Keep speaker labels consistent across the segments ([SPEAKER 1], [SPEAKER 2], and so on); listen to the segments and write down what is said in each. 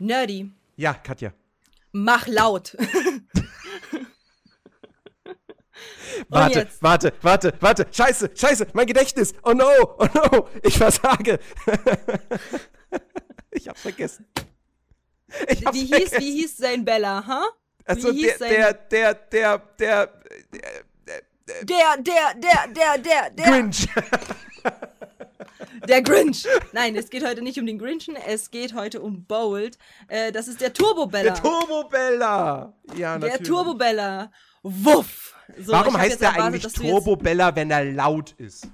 [SPEAKER 1] Nerdy,
[SPEAKER 2] Ja, Katja.
[SPEAKER 1] mach laut.
[SPEAKER 2] Warte, warte, warte, warte. Scheiße, scheiße, mein Gedächtnis. Oh no, oh no, ich versage. ich hab's vergessen. Ich hab's
[SPEAKER 1] Wie hieß,
[SPEAKER 2] vergessen.
[SPEAKER 1] wie hieß sein Bella, ha?
[SPEAKER 2] Also
[SPEAKER 1] wie
[SPEAKER 2] der,
[SPEAKER 1] hieß sein-
[SPEAKER 2] der, der, der, der,
[SPEAKER 1] Der, der, der, der, der, der.
[SPEAKER 2] Grinch.
[SPEAKER 1] Der Grinch. Nein, es geht heute nicht um den Grinchen, es geht heute um Bold. Äh, das ist der Turbo Bella.
[SPEAKER 2] Der Turbo Bella. Ja,
[SPEAKER 1] Der
[SPEAKER 2] natürlich.
[SPEAKER 1] Turbo Bella. Wuff. So,
[SPEAKER 2] Warum heißt der
[SPEAKER 1] erwartet,
[SPEAKER 2] eigentlich
[SPEAKER 1] dass du jetzt-
[SPEAKER 2] Turbo Bella, wenn er laut ist?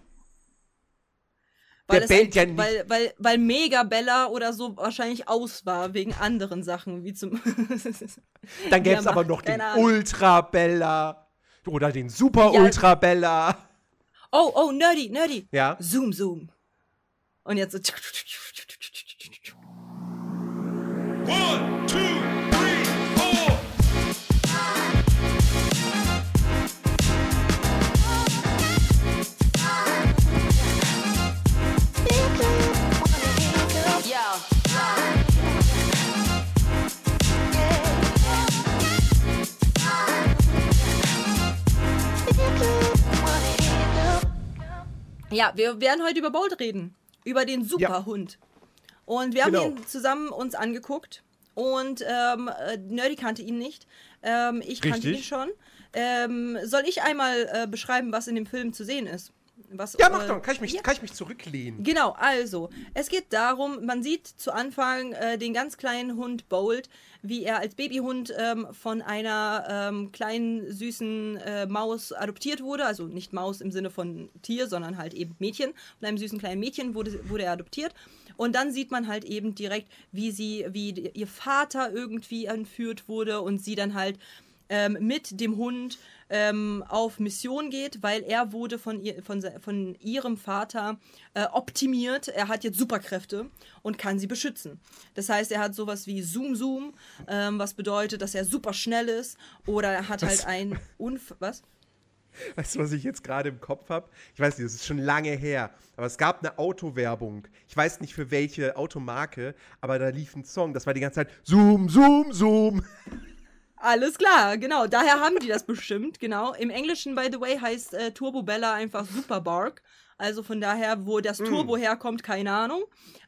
[SPEAKER 1] weil
[SPEAKER 2] der bellt ja nicht.
[SPEAKER 1] Weil, weil, weil Mega Bella oder so wahrscheinlich aus war, wegen anderen Sachen, wie zum.
[SPEAKER 2] Dann gäbe
[SPEAKER 1] Ja,
[SPEAKER 2] es aber noch den
[SPEAKER 1] keine Ahnung.
[SPEAKER 2] Ultra Bella. Oder den Super
[SPEAKER 1] Ja.
[SPEAKER 2] Ultra Bella.
[SPEAKER 1] oh, oh, nerdy, nerdy.
[SPEAKER 2] Ja.
[SPEAKER 1] Zoom, zoom. Und jetzt so.
[SPEAKER 3] One, two, three, four.
[SPEAKER 4] Yo.
[SPEAKER 1] Ja, wir werden heute über Bolt reden. Über den Superhund. Und wir haben
[SPEAKER 2] Genau.
[SPEAKER 1] ihn zusammen uns angeguckt. Und ähm, äh, Nerdy kannte ihn nicht. Ähm, ich kannte ihn
[SPEAKER 2] Richtig.
[SPEAKER 1] schon. Ähm, soll ich einmal äh, beschreiben, was in dem Film zu sehen ist? Was,
[SPEAKER 2] Ja, mach doch. Kann ich mich,
[SPEAKER 1] ja.
[SPEAKER 2] kann ich mich zurücklehnen?
[SPEAKER 1] Genau, also, es geht darum, man sieht zu Anfang äh, den ganz kleinen Hund Bold, wie er als Babyhund ähm, von einer ähm, kleinen, süßen äh, Maus adoptiert wurde. Also nicht Maus im Sinne von Tier, sondern halt eben Mädchen. Von einem süßen kleinen Mädchen wurde, wurde er adoptiert. Und dann sieht man halt eben direkt, wie sie, wie ihr Vater irgendwie entführt wurde und sie dann halt ähm, mit dem Hund ähm, auf Mission geht, weil er wurde von, ihr, von, von ihrem Vater äh, optimiert. Er hat jetzt Superkräfte und kann sie beschützen. Das heißt, er hat sowas wie Zoom Zoom, ähm, was bedeutet, dass er super schnell ist. Oder er hat halt ein Unf... Was?
[SPEAKER 2] Weißt du, was ich jetzt gerade im Kopf habe? Ich weiß nicht, das ist schon lange her. Aber es gab eine Autowerbung. Ich weiß nicht für welche Automarke, aber da lief ein Song. Das war die ganze Zeit Zoom, Zoom, Zoom.
[SPEAKER 1] Alles klar, genau. Daher haben die das bestimmt, genau. Im Englischen, by the way, heißt äh, Turbo Bella einfach Super Bark. Also von daher, wo das Turbo herkommt, keine Ahnung.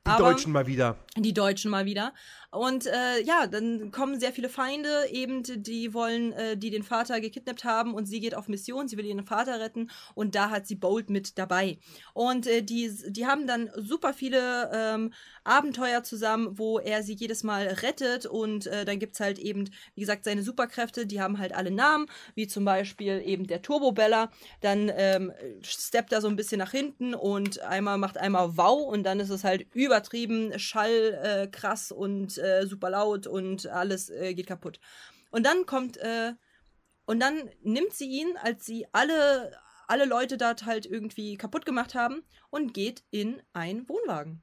[SPEAKER 2] Die
[SPEAKER 1] Aber-
[SPEAKER 2] Deutschen mal wieder.
[SPEAKER 1] Die Deutschen mal wieder. Und äh, ja, dann kommen sehr viele Feinde, eben, die wollen, äh, die den Vater gekidnappt haben und sie geht auf Mission, sie will ihren Vater retten und da hat sie Bolt mit dabei. Und äh, die, die haben dann super viele ähm, Abenteuer zusammen, wo er sie jedes Mal rettet und äh, dann gibt's halt eben, wie gesagt, seine Superkräfte, die haben halt alle Namen, wie zum Beispiel eben der Turbo Bella, dann ähm, steppt er so ein bisschen nach hinten und einmal macht einmal Wow und dann ist es halt übertrieben, Schall, äh, krass und äh, super laut und alles äh, geht kaputt. Und dann kommt, äh, und dann nimmt sie ihn, als sie alle, alle Leute dort halt irgendwie kaputt gemacht haben und geht in einen Wohnwagen.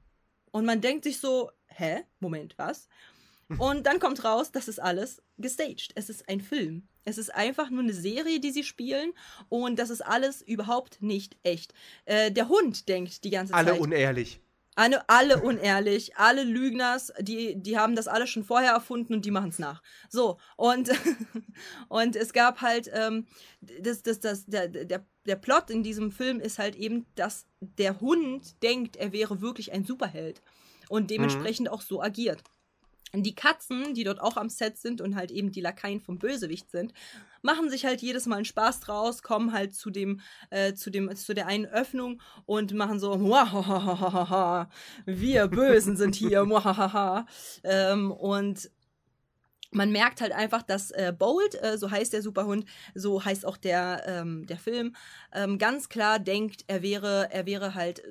[SPEAKER 1] Und man denkt sich so, hä? Moment, was? Und dann kommt raus, das ist alles gestaged. Es ist ein Film. Es ist einfach nur eine Serie, die sie spielen. Und das ist alles überhaupt nicht echt. Äh, der Hund denkt die ganze
[SPEAKER 2] Alle
[SPEAKER 1] Zeit.
[SPEAKER 2] unehrlich.
[SPEAKER 1] Alle, alle unehrlich, alle Lügners, die, die haben das alles schon vorher erfunden und die machen es nach. So, und, und es gab halt, ähm, das, das, das, der, der, der Plot in diesem Film ist halt eben, dass der Hund denkt, er wäre wirklich ein Superheld und dementsprechend auch so agiert. Die Katzen, die dort auch am Set sind und halt eben die Lakaien vom Bösewicht sind, machen sich halt jedes Mal einen Spaß draus, kommen halt zu dem, äh, zu dem, zu der einen Öffnung und machen so, "Muahahaha, wir Bösen sind hier, muahahaha." ähm, und man merkt halt einfach, dass äh, Bold, äh, so heißt der Superhund, so heißt auch der, ähm, der Film, ähm, ganz klar denkt, er wäre, er wäre halt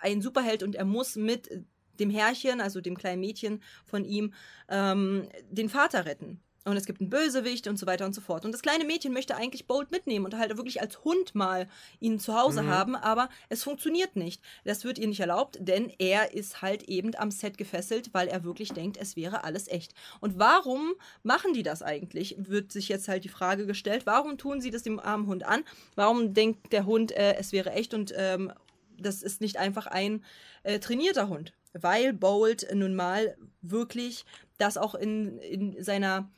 [SPEAKER 1] ein Superheld und er muss mit dem Herrchen, also dem kleinen Mädchen von ihm, ähm, den Vater retten. Und es gibt einen Bösewicht und so weiter und so fort. Und das kleine Mädchen möchte eigentlich Bolt mitnehmen und halt wirklich als Hund mal ihn zu Hause
[SPEAKER 2] Mhm.
[SPEAKER 1] haben, aber es funktioniert nicht. Das wird ihr nicht erlaubt, denn er ist halt eben am Set gefesselt, weil er wirklich denkt, es wäre alles echt. Und warum machen die das eigentlich? Wird sich jetzt halt die Frage gestellt, warum tun sie das dem armen Hund an? Warum denkt der Hund, äh, es wäre echt und ähm, das ist nicht einfach ein äh, trainierter Hund? Weil Bolt nun mal wirklich das auch in, in seiner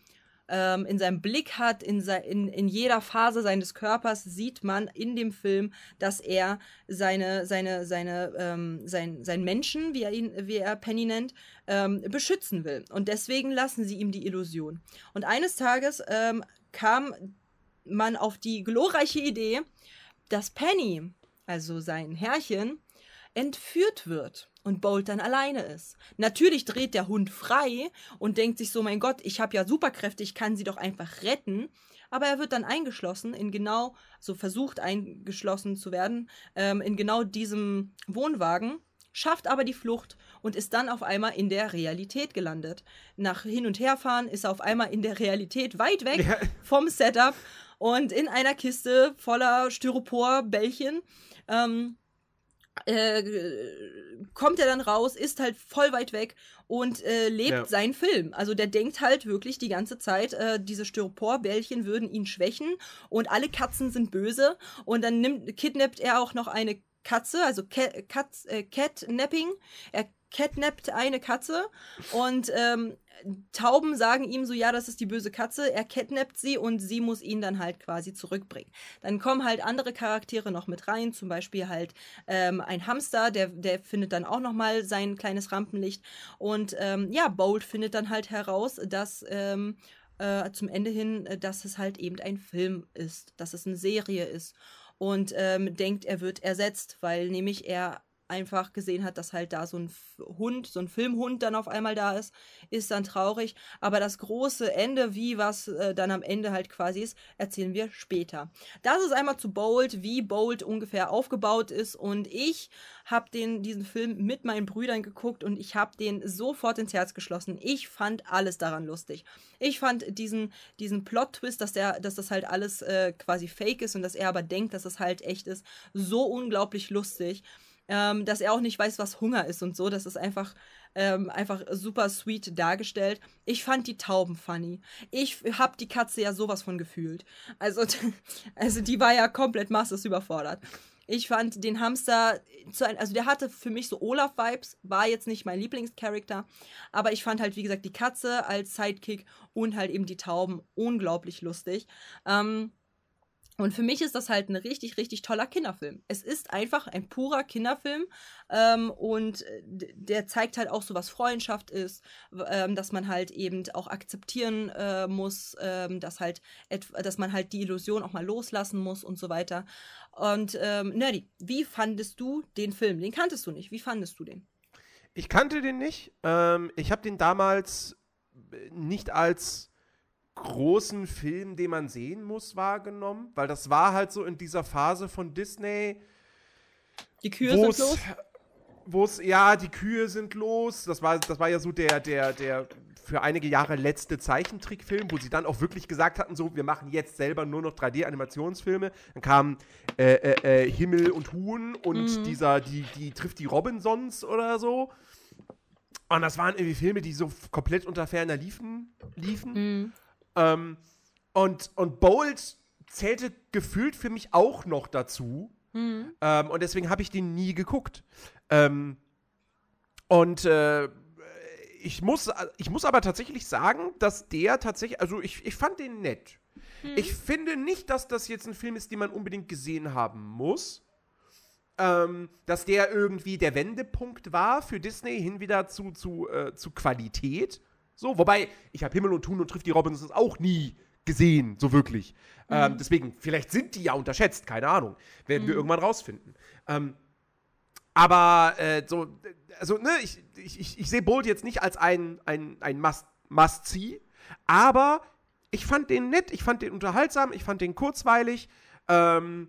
[SPEAKER 1] ähm, in seinem Blick hat, in, se in, in jeder Phase seines Körpers sieht man in dem Film, dass er seine, seine, seine, ähm, sein, sein Menschen, wie er ihn, wie er Penny nennt, ähm, beschützen will. Und deswegen lassen sie ihm die Illusion. Und eines Tages ähm, kam man auf die glorreiche Idee, dass Penny, also sein Herrchen, entführt wird und Bolt dann alleine ist. Natürlich dreht der Hund frei und denkt sich so, mein Gott, ich habe ja Superkräfte, ich kann sie doch einfach retten. Aber er wird dann eingeschlossen in genau, so versucht eingeschlossen zu werden, ähm, in genau diesem Wohnwagen, schafft aber die Flucht und ist dann auf einmal in der Realität gelandet. Nach Hin- und Herfahren ist er auf einmal in der Realität weit weg
[SPEAKER 2] Ja.
[SPEAKER 1] vom Setup und in einer Kiste voller Styropor-Bällchen. Ähm, äh, kommt er dann raus, ist halt voll weit weg und äh, lebt
[SPEAKER 2] Ja.
[SPEAKER 1] seinen Film. Also der denkt halt wirklich die ganze Zeit, äh, diese Styroporbällchen würden ihn schwächen und alle Katzen sind böse und dann nimmt, kidnappt er auch noch eine Katze, also Cat, Katz, äh, Catnapping. Er catnappt eine Katze und ähm, Tauben sagen ihm so, ja, das ist die böse Katze. Er catnappt sie und sie muss ihn dann halt quasi zurückbringen. Dann kommen halt andere Charaktere noch mit rein, zum Beispiel halt ähm, ein Hamster, der, der findet dann auch noch mal sein kleines Rampenlicht. Und ähm, ja, Bolt findet dann halt heraus, dass ähm, äh, zum Ende hin, äh, dass es halt eben ein Film ist, dass es eine Serie ist. Und ähm, denkt, er wird ersetzt, weil nämlich er einfach gesehen hat, dass halt da so ein Hund, so ein Filmhund dann auf einmal da ist, ist dann traurig. Aber das große Ende, wie was äh, dann am Ende halt quasi ist, erzählen wir später. Das ist einmal zu Bold, wie Bold ungefähr aufgebaut ist. Und ich habe den diesen Film mit meinen Brüdern geguckt und ich habe den sofort ins Herz geschlossen. Ich fand alles daran lustig. Ich fand diesen diesen Plot-Twist, dass der, dass das halt alles äh, quasi Fake ist und dass er aber denkt, dass es halt echt ist, so unglaublich lustig ähm, dass er auch nicht weiß, was Hunger ist und so. Das ist einfach, ähm, einfach super sweet dargestellt. Ich fand die Tauben funny. Ich hab die Katze ja sowas von gefühlt. Also, also die war ja komplett masses überfordert. Ich fand den Hamster, also der hatte für mich so Olaf-Vibes, war jetzt nicht mein Lieblingscharakter, aber ich fand halt, wie gesagt, die Katze als Sidekick und halt eben die Tauben unglaublich lustig. Ähm, und für mich ist das halt ein richtig, richtig toller Kinderfilm. Es ist einfach ein purer Kinderfilm ähm, und äh, der zeigt halt auch so, was Freundschaft ist, ähm, dass man halt eben auch akzeptieren äh, muss, ähm, dass halt, dass man halt die Illusion auch mal loslassen muss und so weiter. Und ähm, Nerdy, wie fandest du den Film? Den kanntest du nicht. Wie fandest du den?
[SPEAKER 2] Ich kannte den nicht. Ähm, ich habe den damals äh, nicht als großen Film, den man sehen muss, wahrgenommen, weil das war halt so in dieser Phase von Disney,
[SPEAKER 1] Die Kühe sind los?
[SPEAKER 2] wo es, ja, die Kühe sind los. Das war, das war ja so der, der, der für einige Jahre letzte Zeichentrickfilm, wo sie dann auch wirklich gesagt hatten, so, wir machen jetzt selber nur noch 3D-Animationsfilme. Dann kamen äh, äh, äh, Himmel und Huhn und dieser, die, die trifft die Robinsons oder so. Und das waren irgendwie Filme, die so komplett unter ferner liefen. liefen. Ähm, und, und Bold zählte gefühlt für mich auch noch dazu. Ähm, und deswegen habe ich den nie geguckt. Ähm, und äh, ich, muss, ich muss aber tatsächlich sagen, dass der tatsächlich, also ich, ich fand den nett. Ich finde nicht, dass das jetzt ein Film ist, den man unbedingt gesehen haben muss. Ähm, dass der irgendwie der Wendepunkt war für Disney hin wieder zu, zu, äh, zu Qualität. So, wobei, ich habe Himmel und Tun und trifft die Robinsons auch nie gesehen, so wirklich. Ähm, deswegen, vielleicht sind die ja unterschätzt, keine Ahnung. Werden wir irgendwann rausfinden. Ähm, aber äh, so, also, ne, ich, ich, ich, ich sehe Bold jetzt nicht als ein, ein, ein Must- Must-See, aber ich fand den nett, ich fand den unterhaltsam, ich fand den kurzweilig. Ähm,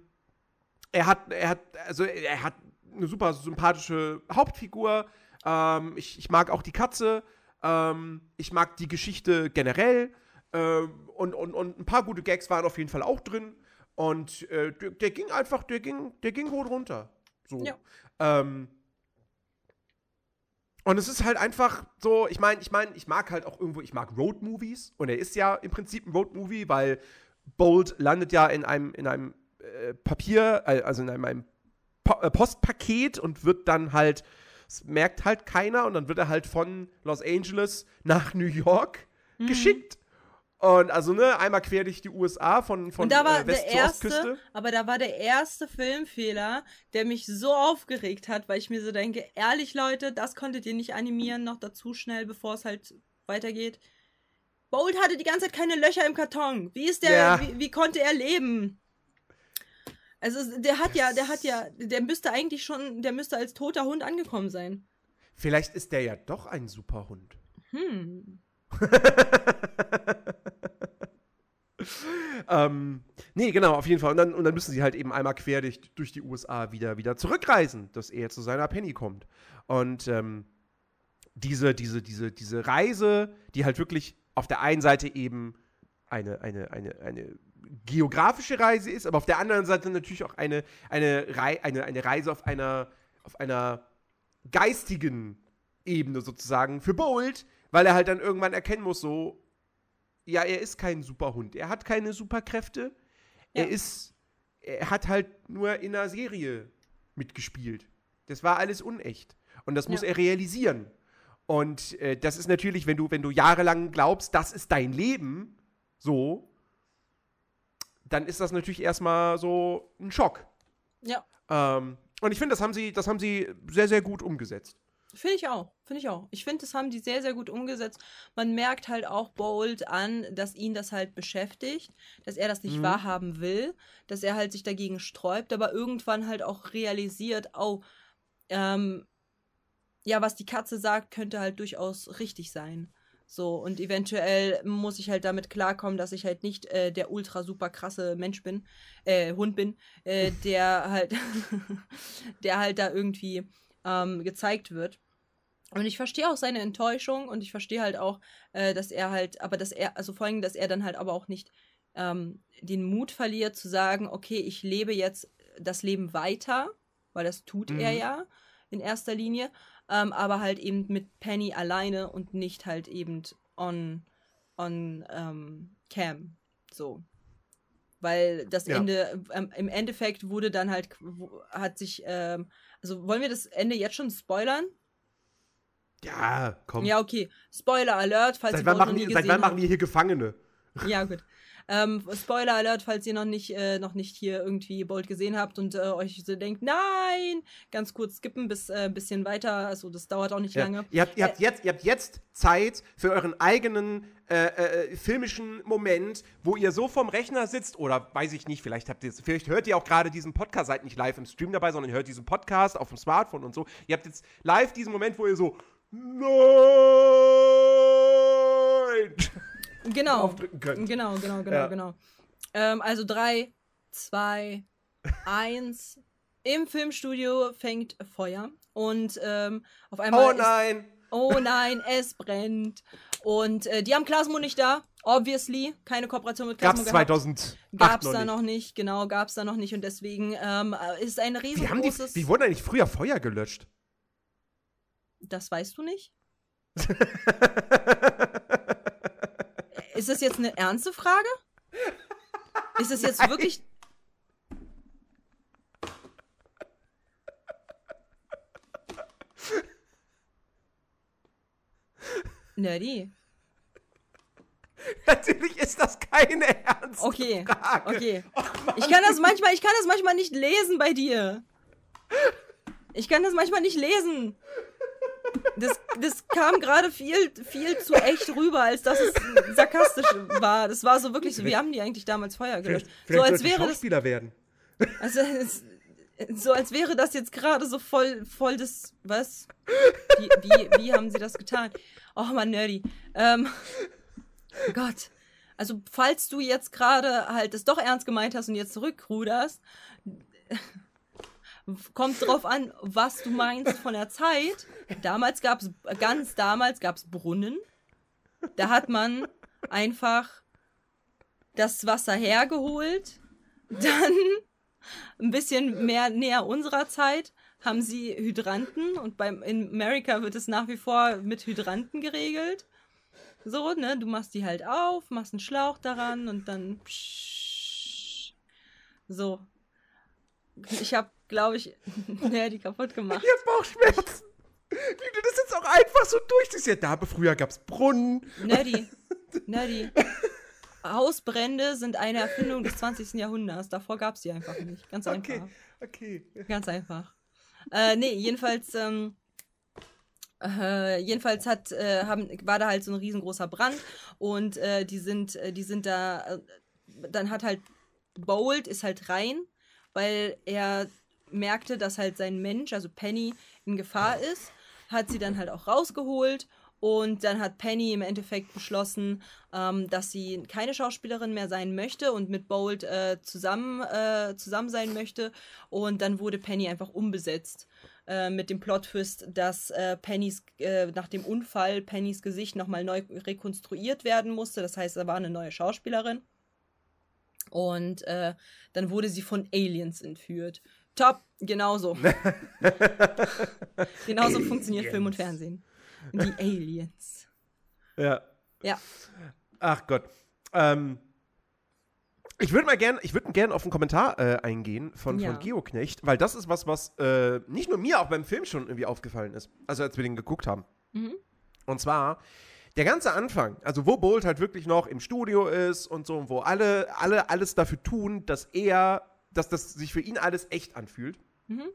[SPEAKER 2] er hat, er hat, also er hat eine super sympathische Hauptfigur. Ähm, ich, ich mag auch die Katze. Ähm, ich mag die Geschichte generell. Ähm, und, und, und ein paar gute Gags waren auf jeden Fall auch drin. Und äh, der, der ging einfach, der ging, der ging gut runter. So.
[SPEAKER 1] Ja.
[SPEAKER 2] Ähm, und es ist halt einfach so, ich meine, ich meine, ich mag halt auch irgendwo, ich mag Road-Movies. Und er ist ja im Prinzip ein Road-Movie, weil Bold landet ja in einem, in einem äh, Papier, äh, also in einem, einem po äh, Postpaket und wird dann halt Das merkt halt keiner und dann wird er halt von Los Angeles nach New York
[SPEAKER 1] Mhm.
[SPEAKER 2] geschickt. Und also, ne, einmal quer durch die USA von, von
[SPEAKER 1] und da war
[SPEAKER 2] äh, West
[SPEAKER 1] der erste,
[SPEAKER 2] Ostküste.
[SPEAKER 1] aber da war der erste Filmfehler, der mich so aufgeregt hat, weil ich mir so denke, ehrlich Leute, das konntet ihr nicht animieren, noch dazu schnell, bevor es halt weitergeht. Bolt hatte die ganze Zeit keine Löcher im Karton. Wie ist der,
[SPEAKER 2] Ja.
[SPEAKER 1] wie, wie konnte er leben? Also der hat ja, der hat ja, der müsste eigentlich schon, der müsste als toter Hund angekommen sein.
[SPEAKER 2] Vielleicht ist der ja doch ein Superhund.
[SPEAKER 1] Hm.
[SPEAKER 2] Ähm, nee, genau, auf jeden Fall. Und dann, und dann müssen sie halt eben einmal quer durch, durch die USA wieder, wieder zurückreisen, dass er zu seiner Penny kommt. Und ähm, diese, diese, diese, diese Reise, die halt wirklich auf der einen Seite eben eine, eine, eine, eine geografische Reise ist, aber auf der anderen Seite natürlich auch eine, eine, Rei eine, eine Reise auf einer, auf einer geistigen Ebene sozusagen für Bolt, weil er halt dann irgendwann erkennen muss, so, ja, er ist kein Superhund, er hat keine Superkräfte,
[SPEAKER 1] Ja.
[SPEAKER 2] er ist, er hat halt nur in einer Serie mitgespielt. Das war alles unecht. Und das muss
[SPEAKER 1] Ja.
[SPEAKER 2] er realisieren. Und äh, das ist natürlich, wenn du, wenn du jahrelang glaubst, das ist dein Leben, so, dann ist das natürlich erstmal so ein Schock.
[SPEAKER 1] Ja,
[SPEAKER 2] Ähm, und ich finde, das haben sie, das haben sie sehr, sehr gut umgesetzt.
[SPEAKER 1] Finde ich auch. Finde ich auch. Ich finde, das haben die sehr, sehr gut umgesetzt. Man merkt halt auch Bold an, dass ihn das halt beschäftigt, dass er das nicht
[SPEAKER 2] Mhm.
[SPEAKER 1] wahrhaben will, dass er halt sich dagegen sträubt, aber irgendwann halt auch realisiert, oh, ähm, ja, was die Katze sagt, könnte halt durchaus richtig sein. So, und eventuell muss ich halt damit klarkommen, dass ich halt nicht äh, der ultra super krasse Mensch bin, äh, Hund bin, äh, der halt, der halt da irgendwie ähm, gezeigt wird. Und ich verstehe auch seine Enttäuschung und ich verstehe halt auch, äh, dass er halt, aber dass er, also vor allem, dass er dann halt aber auch nicht ähm, den Mut verliert zu sagen, okay, ich lebe jetzt das Leben weiter, weil das tut er
[SPEAKER 2] Mhm.
[SPEAKER 1] ja in erster Linie, ähm, aber halt eben mit Penny alleine und nicht halt eben on, on ähm, Cam. So. Weil das
[SPEAKER 2] Ja.
[SPEAKER 1] Ende, ähm, im Endeffekt wurde dann halt, hat sich, ähm, also wollen wir das Ende jetzt schon spoilern?
[SPEAKER 2] Ja, komm.
[SPEAKER 1] Ja, okay. Spoiler Alert, falls
[SPEAKER 2] seit
[SPEAKER 1] ihr
[SPEAKER 2] wann, machen die, seit wann machen die hier Gefangene?
[SPEAKER 1] Ja, gut. Ähm, Spoiler Alert, falls ihr noch nicht, äh, noch nicht hier irgendwie Bolt gesehen habt und äh, euch so denkt, nein, ganz kurz skippen bis äh, ein bisschen weiter. Also das dauert auch nicht
[SPEAKER 2] Ja.
[SPEAKER 1] lange.
[SPEAKER 2] Ihr, habt, ihr, habt jetzt, ihr habt jetzt Zeit für euren eigenen äh, äh, filmischen Moment, wo ihr so vorm Rechner sitzt oder weiß ich nicht, vielleicht habt ihr vielleicht hört ihr auch gerade diesen Podcast, seid nicht live im Stream dabei, sondern ihr hört diesen Podcast auf dem Smartphone und so. Ihr habt jetzt live diesen Moment, wo ihr so Nein
[SPEAKER 1] Genau.
[SPEAKER 2] aufdrücken könnt.
[SPEAKER 1] Genau, genau, genau,
[SPEAKER 2] Ja.
[SPEAKER 1] genau. Ähm, also drei, zwei, eins. Im Filmstudio fängt Feuer und ähm, auf einmal
[SPEAKER 2] Oh
[SPEAKER 1] ist
[SPEAKER 2] nein!
[SPEAKER 1] Oh nein, es brennt. Und äh, die haben Klasmo nicht da. Obviously. Keine Kooperation mit Klasmo
[SPEAKER 2] Gab's
[SPEAKER 1] gehabt.
[SPEAKER 2] 2008
[SPEAKER 1] Gab's da
[SPEAKER 2] nicht.
[SPEAKER 1] noch nicht. Genau, gab's da noch nicht. Und deswegen ähm, äh, ist ein
[SPEAKER 2] Wie, haben die,
[SPEAKER 1] riesengroßes...
[SPEAKER 2] wie wurden eigentlich früher Feuer gelöscht?
[SPEAKER 1] das weißt du nicht? Ist das jetzt eine ernste Frage? Ist es jetzt
[SPEAKER 2] Nein.
[SPEAKER 1] wirklich... Nerdy.
[SPEAKER 2] Natürlich ist das keine ernste
[SPEAKER 1] Okay,
[SPEAKER 2] Frage.
[SPEAKER 1] okay. Ich kann das manchmal, ich kann das manchmal nicht lesen bei dir. Ich kann das manchmal nicht lesen. Das, das kam gerade viel, viel zu echt rüber, als dass es sarkastisch war. Das war so wirklich so, wie haben die eigentlich damals Feuer gelöscht?
[SPEAKER 2] Vielleicht,
[SPEAKER 1] So
[SPEAKER 2] vielleicht
[SPEAKER 1] als
[SPEAKER 2] sollten
[SPEAKER 1] wäre das,
[SPEAKER 2] Schauspieler werden.
[SPEAKER 1] also, es, so als wäre das jetzt gerade so voll, voll das, was? Wie, wie, wie haben sie das getan? Oh man, nerdy. Ähm, Gott. Also, falls du jetzt gerade halt es doch ernst gemeint hast und jetzt zurückruderst, kommt drauf an, was du meinst von der Zeit. Damals gab es, ganz damals gab es Brunnen. Da hat man einfach das Wasser hergeholt. Dann ein bisschen mehr näher unserer Zeit haben sie Hydranten und beim in Amerika wird es nach wie vor mit Hydranten geregelt. So, ne, du machst die halt auf, machst einen Schlauch daran und dann psch, so. Ich habe, glaube ich, ja, die kaputt gemacht.
[SPEAKER 2] Jetzt Bauchschmerzen. einfach so durch. Das ist ja da, früher gab es Brunnen.
[SPEAKER 1] Nerdy. Nerdy. Hausbrände sind eine Erfindung des 20. Jahrhunderts. Davor gab es die einfach nicht. Ganz einfach.
[SPEAKER 2] Okay, okay.
[SPEAKER 1] Ganz einfach. Äh, nee, jedenfalls, ähm, äh, jedenfalls hat, äh, haben, war da halt so ein riesengroßer Brand und äh, die sind, äh, die sind da, äh, dann hat halt Bold ist halt rein, weil er merkte, dass halt sein Mensch, also Penny, in Gefahr ist, hat sie dann halt auch rausgeholt und dann hat Penny im Endeffekt beschlossen, ähm, dass sie keine Schauspielerin mehr sein möchte und mit Bold äh, zusammen, äh, zusammen sein möchte. Und dann wurde Penny einfach umbesetzt. Äh, mit dem Plot-Twist, dass äh, Pennys, äh, nach dem Unfall Pennys Gesicht nochmal neu rekonstruiert werden musste. Das heißt, da war eine neue Schauspielerin. Und äh, dann wurde sie von Aliens entführt. Top, genauso. genauso funktioniert Film und Fernsehen. Die Aliens.
[SPEAKER 2] Ja.
[SPEAKER 1] Ja.
[SPEAKER 2] Ach Gott. Ähm, ich würde mal gerne, ich würde gerne auf einen Kommentar äh, eingehen von,
[SPEAKER 1] Ja.
[SPEAKER 2] von Geoknecht, weil das ist was, was äh, nicht nur mir, auch beim Film schon irgendwie aufgefallen ist. Also als wir den geguckt haben.
[SPEAKER 1] Mhm.
[SPEAKER 2] Und zwar der ganze Anfang, also wo Bolt halt wirklich noch im Studio ist und so, und wo alle, alle alles dafür tun, dass er, dass das sich für ihn alles echt anfühlt.
[SPEAKER 1] Mhm.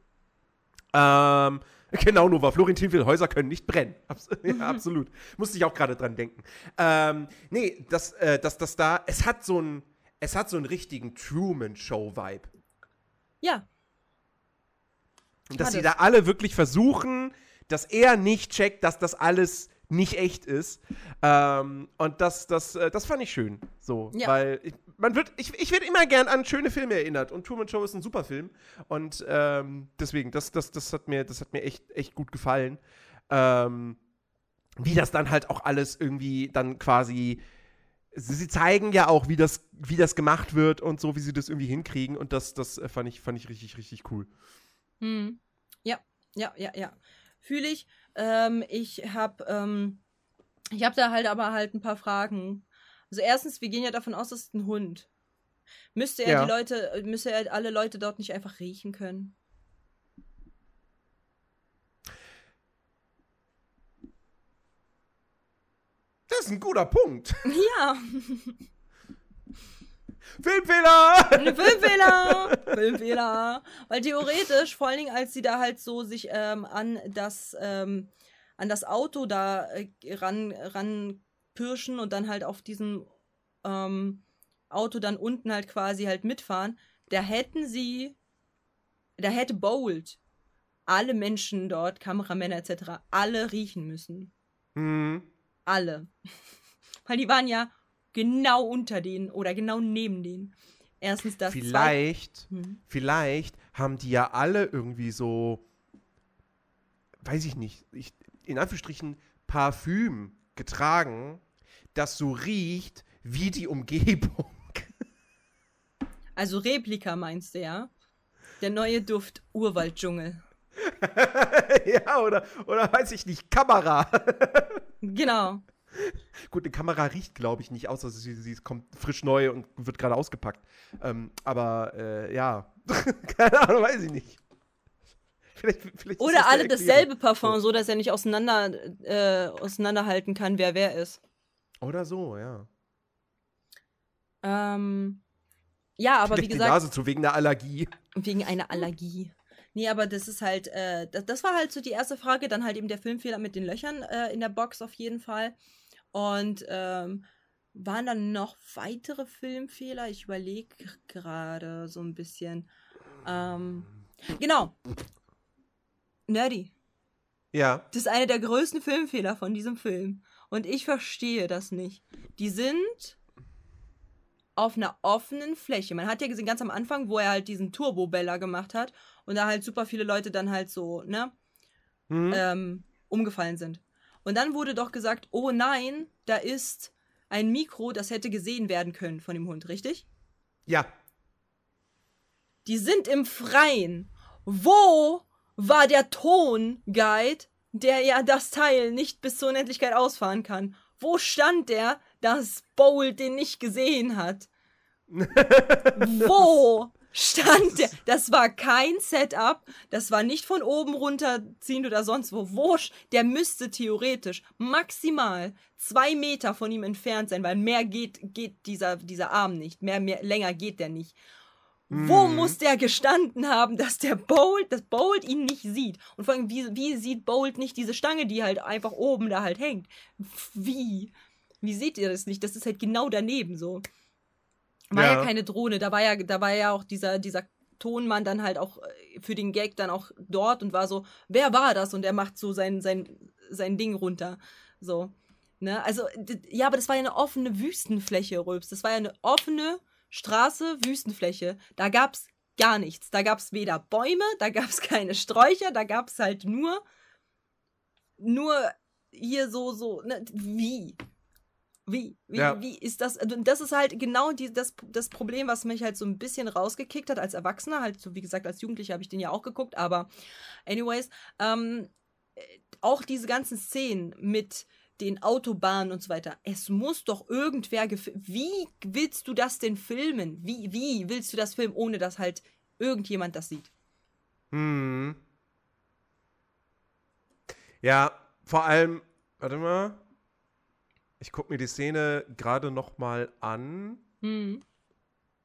[SPEAKER 2] Ähm, genau, Nova. Florentin will, Häuser können nicht brennen. Abs ja, absolut. Musste ich auch gerade dran denken. Ähm, nee, das, äh, das, das da, es hat so ein, es hat so einen richtigen Truman-Show-Vibe.
[SPEAKER 1] Ja,
[SPEAKER 2] Und dass sie da alle wirklich versuchen, dass er nicht checkt, dass das alles nicht echt ist. Ähm, und das, das, äh, das fand ich schön. So,
[SPEAKER 1] Ja.
[SPEAKER 2] weil ich, man wird, ich, ich werde immer gern an schöne Filme erinnert. Und Truman Show ist ein super Film. Und ähm, deswegen, das, das, das hat mir, das hat mir echt, echt gut gefallen. Ähm, wie das dann halt auch alles irgendwie dann quasi. Sie sie zeigen ja auch, wie das, wie das gemacht wird und so, wie sie das irgendwie hinkriegen. Und das, das äh, fand, ich, fand ich richtig, richtig cool.
[SPEAKER 1] Hm. Ja, ja, ja, ja. Fühle ich. Ähm, ich habe ähm, ich hab da halt aber halt ein paar Fragen. Also erstens, wir gehen ja davon aus, das ist ein Hund. Müsste er
[SPEAKER 2] Ja.
[SPEAKER 1] die Leute, müsste er alle Leute dort nicht einfach riechen können?
[SPEAKER 2] Das ist ein guter Punkt.
[SPEAKER 1] Ja,
[SPEAKER 2] Filmfehler!
[SPEAKER 1] Filmfehler! Filmfehler! Weil theoretisch, vor allen Dingen, als sie da halt so sich ähm, an das ähm, an das Auto da äh, ran, ran pirschen und dann halt auf diesem ähm, Auto dann unten halt quasi halt mitfahren, da hätten sie, da hätte Bold alle Menschen dort, Kameramänner etc., alle riechen müssen.
[SPEAKER 2] Hm.
[SPEAKER 1] Alle. Weil die waren ja genau unter denen oder genau neben denen. Erstens das.
[SPEAKER 2] Vielleicht,
[SPEAKER 1] Hm.
[SPEAKER 2] vielleicht haben die ja alle irgendwie so, weiß ich nicht, ich, in Anführungsstrichen Parfüm getragen, das so riecht wie die Umgebung.
[SPEAKER 1] Also Replika meinst du, ja? Der neue Duft Urwalddschungel.
[SPEAKER 2] ja, oder, oder weiß ich nicht, Kamera.
[SPEAKER 1] Genau.
[SPEAKER 2] Gut, eine Kamera riecht, glaube ich, nicht, außer sie, sie kommt frisch neu und wird gerade ausgepackt. Ähm, aber äh, ja, keine Ahnung, weiß ich nicht. Vielleicht, vielleicht
[SPEAKER 1] Oder alle dasselbe. Parfum, so dass er nicht auseinander, äh, auseinanderhalten kann, wer wer ist.
[SPEAKER 2] Oder so, ja.
[SPEAKER 1] Ähm, ja, aber
[SPEAKER 2] vielleicht
[SPEAKER 1] wie
[SPEAKER 2] die
[SPEAKER 1] gesagt,
[SPEAKER 2] Nase zu wegen der Allergie.
[SPEAKER 1] wegen einer Allergie. Nee, aber das ist halt, äh, das, das war halt so die erste Frage. Dann halt eben der Filmfehler mit den Löchern äh, in der Box auf jeden Fall. Und ähm, waren dann noch weitere Filmfehler? Ich überlege gerade so ein bisschen. Ähm, genau. Nerdy.
[SPEAKER 2] Ja.
[SPEAKER 1] Das ist einer der größten Filmfehler von diesem Film. Und ich verstehe das nicht. Die sind auf einer offenen Fläche. Man hat ja gesehen, ganz am Anfang, wo er halt diesen Turbo-Bella gemacht hat und da halt super viele Leute dann halt so, ne,
[SPEAKER 2] Hm?
[SPEAKER 1] ähm, umgefallen sind. Und dann wurde doch gesagt, oh nein, da ist ein Mikro, das hätte gesehen werden können von dem Hund, richtig?
[SPEAKER 2] Ja.
[SPEAKER 1] Die sind im Freien. Wo war der Tonguide, der ja das Teil nicht bis zur Unendlichkeit ausfahren kann? Wo stand der, dass Bowl den nicht gesehen hat? Wo? Stand der. Das war kein Setup. Das war nicht von oben runterziehen oder sonst wo. Wurscht. Der müsste theoretisch maximal zwei Meter von ihm entfernt sein, weil mehr geht, geht dieser, dieser Arm nicht. Mehr, mehr, länger geht der nicht. Wo muss der gestanden haben, dass der Bolt, dass Bolt ihn nicht sieht? Und vor allem, wie, wie sieht Bolt nicht diese Stange, die halt einfach oben da halt hängt? Wie? Wie seht ihr das nicht? Das ist halt genau daneben so. War ja,
[SPEAKER 2] Ja.
[SPEAKER 1] keine Drohne, da war ja, da war ja auch dieser, dieser Tonmann dann halt auch äh, für den Gag dann auch dort und war so, wer war das? Und er macht so sein, sein, sein Ding runter. So. Ne? Also, ja, aber das war ja eine offene Wüstenfläche, Rülps. Das war ja eine offene Straße, Wüstenfläche. Da gab's gar nichts. Da gab's weder Bäume, da gab's keine Sträucher, da gab's halt nur, nur hier so, so, ne? Wie? Wie? Wie,
[SPEAKER 2] Ja.
[SPEAKER 1] wie ist das? Und das ist halt genau die, das, das Problem, was mich halt so ein bisschen rausgekickt hat als Erwachsener. Halt, so wie gesagt, als Jugendlicher habe ich den ja auch geguckt, aber anyways, ähm, äh, auch diese ganzen Szenen mit den Autobahnen und so weiter. Es muss doch irgendwer Wie willst du das denn filmen? Wie, wie willst du das filmen, ohne dass halt irgendjemand das sieht?
[SPEAKER 2] Hm. Ja, vor allem, warte mal. Ich gucke mir die Szene gerade noch mal an.
[SPEAKER 1] Hm.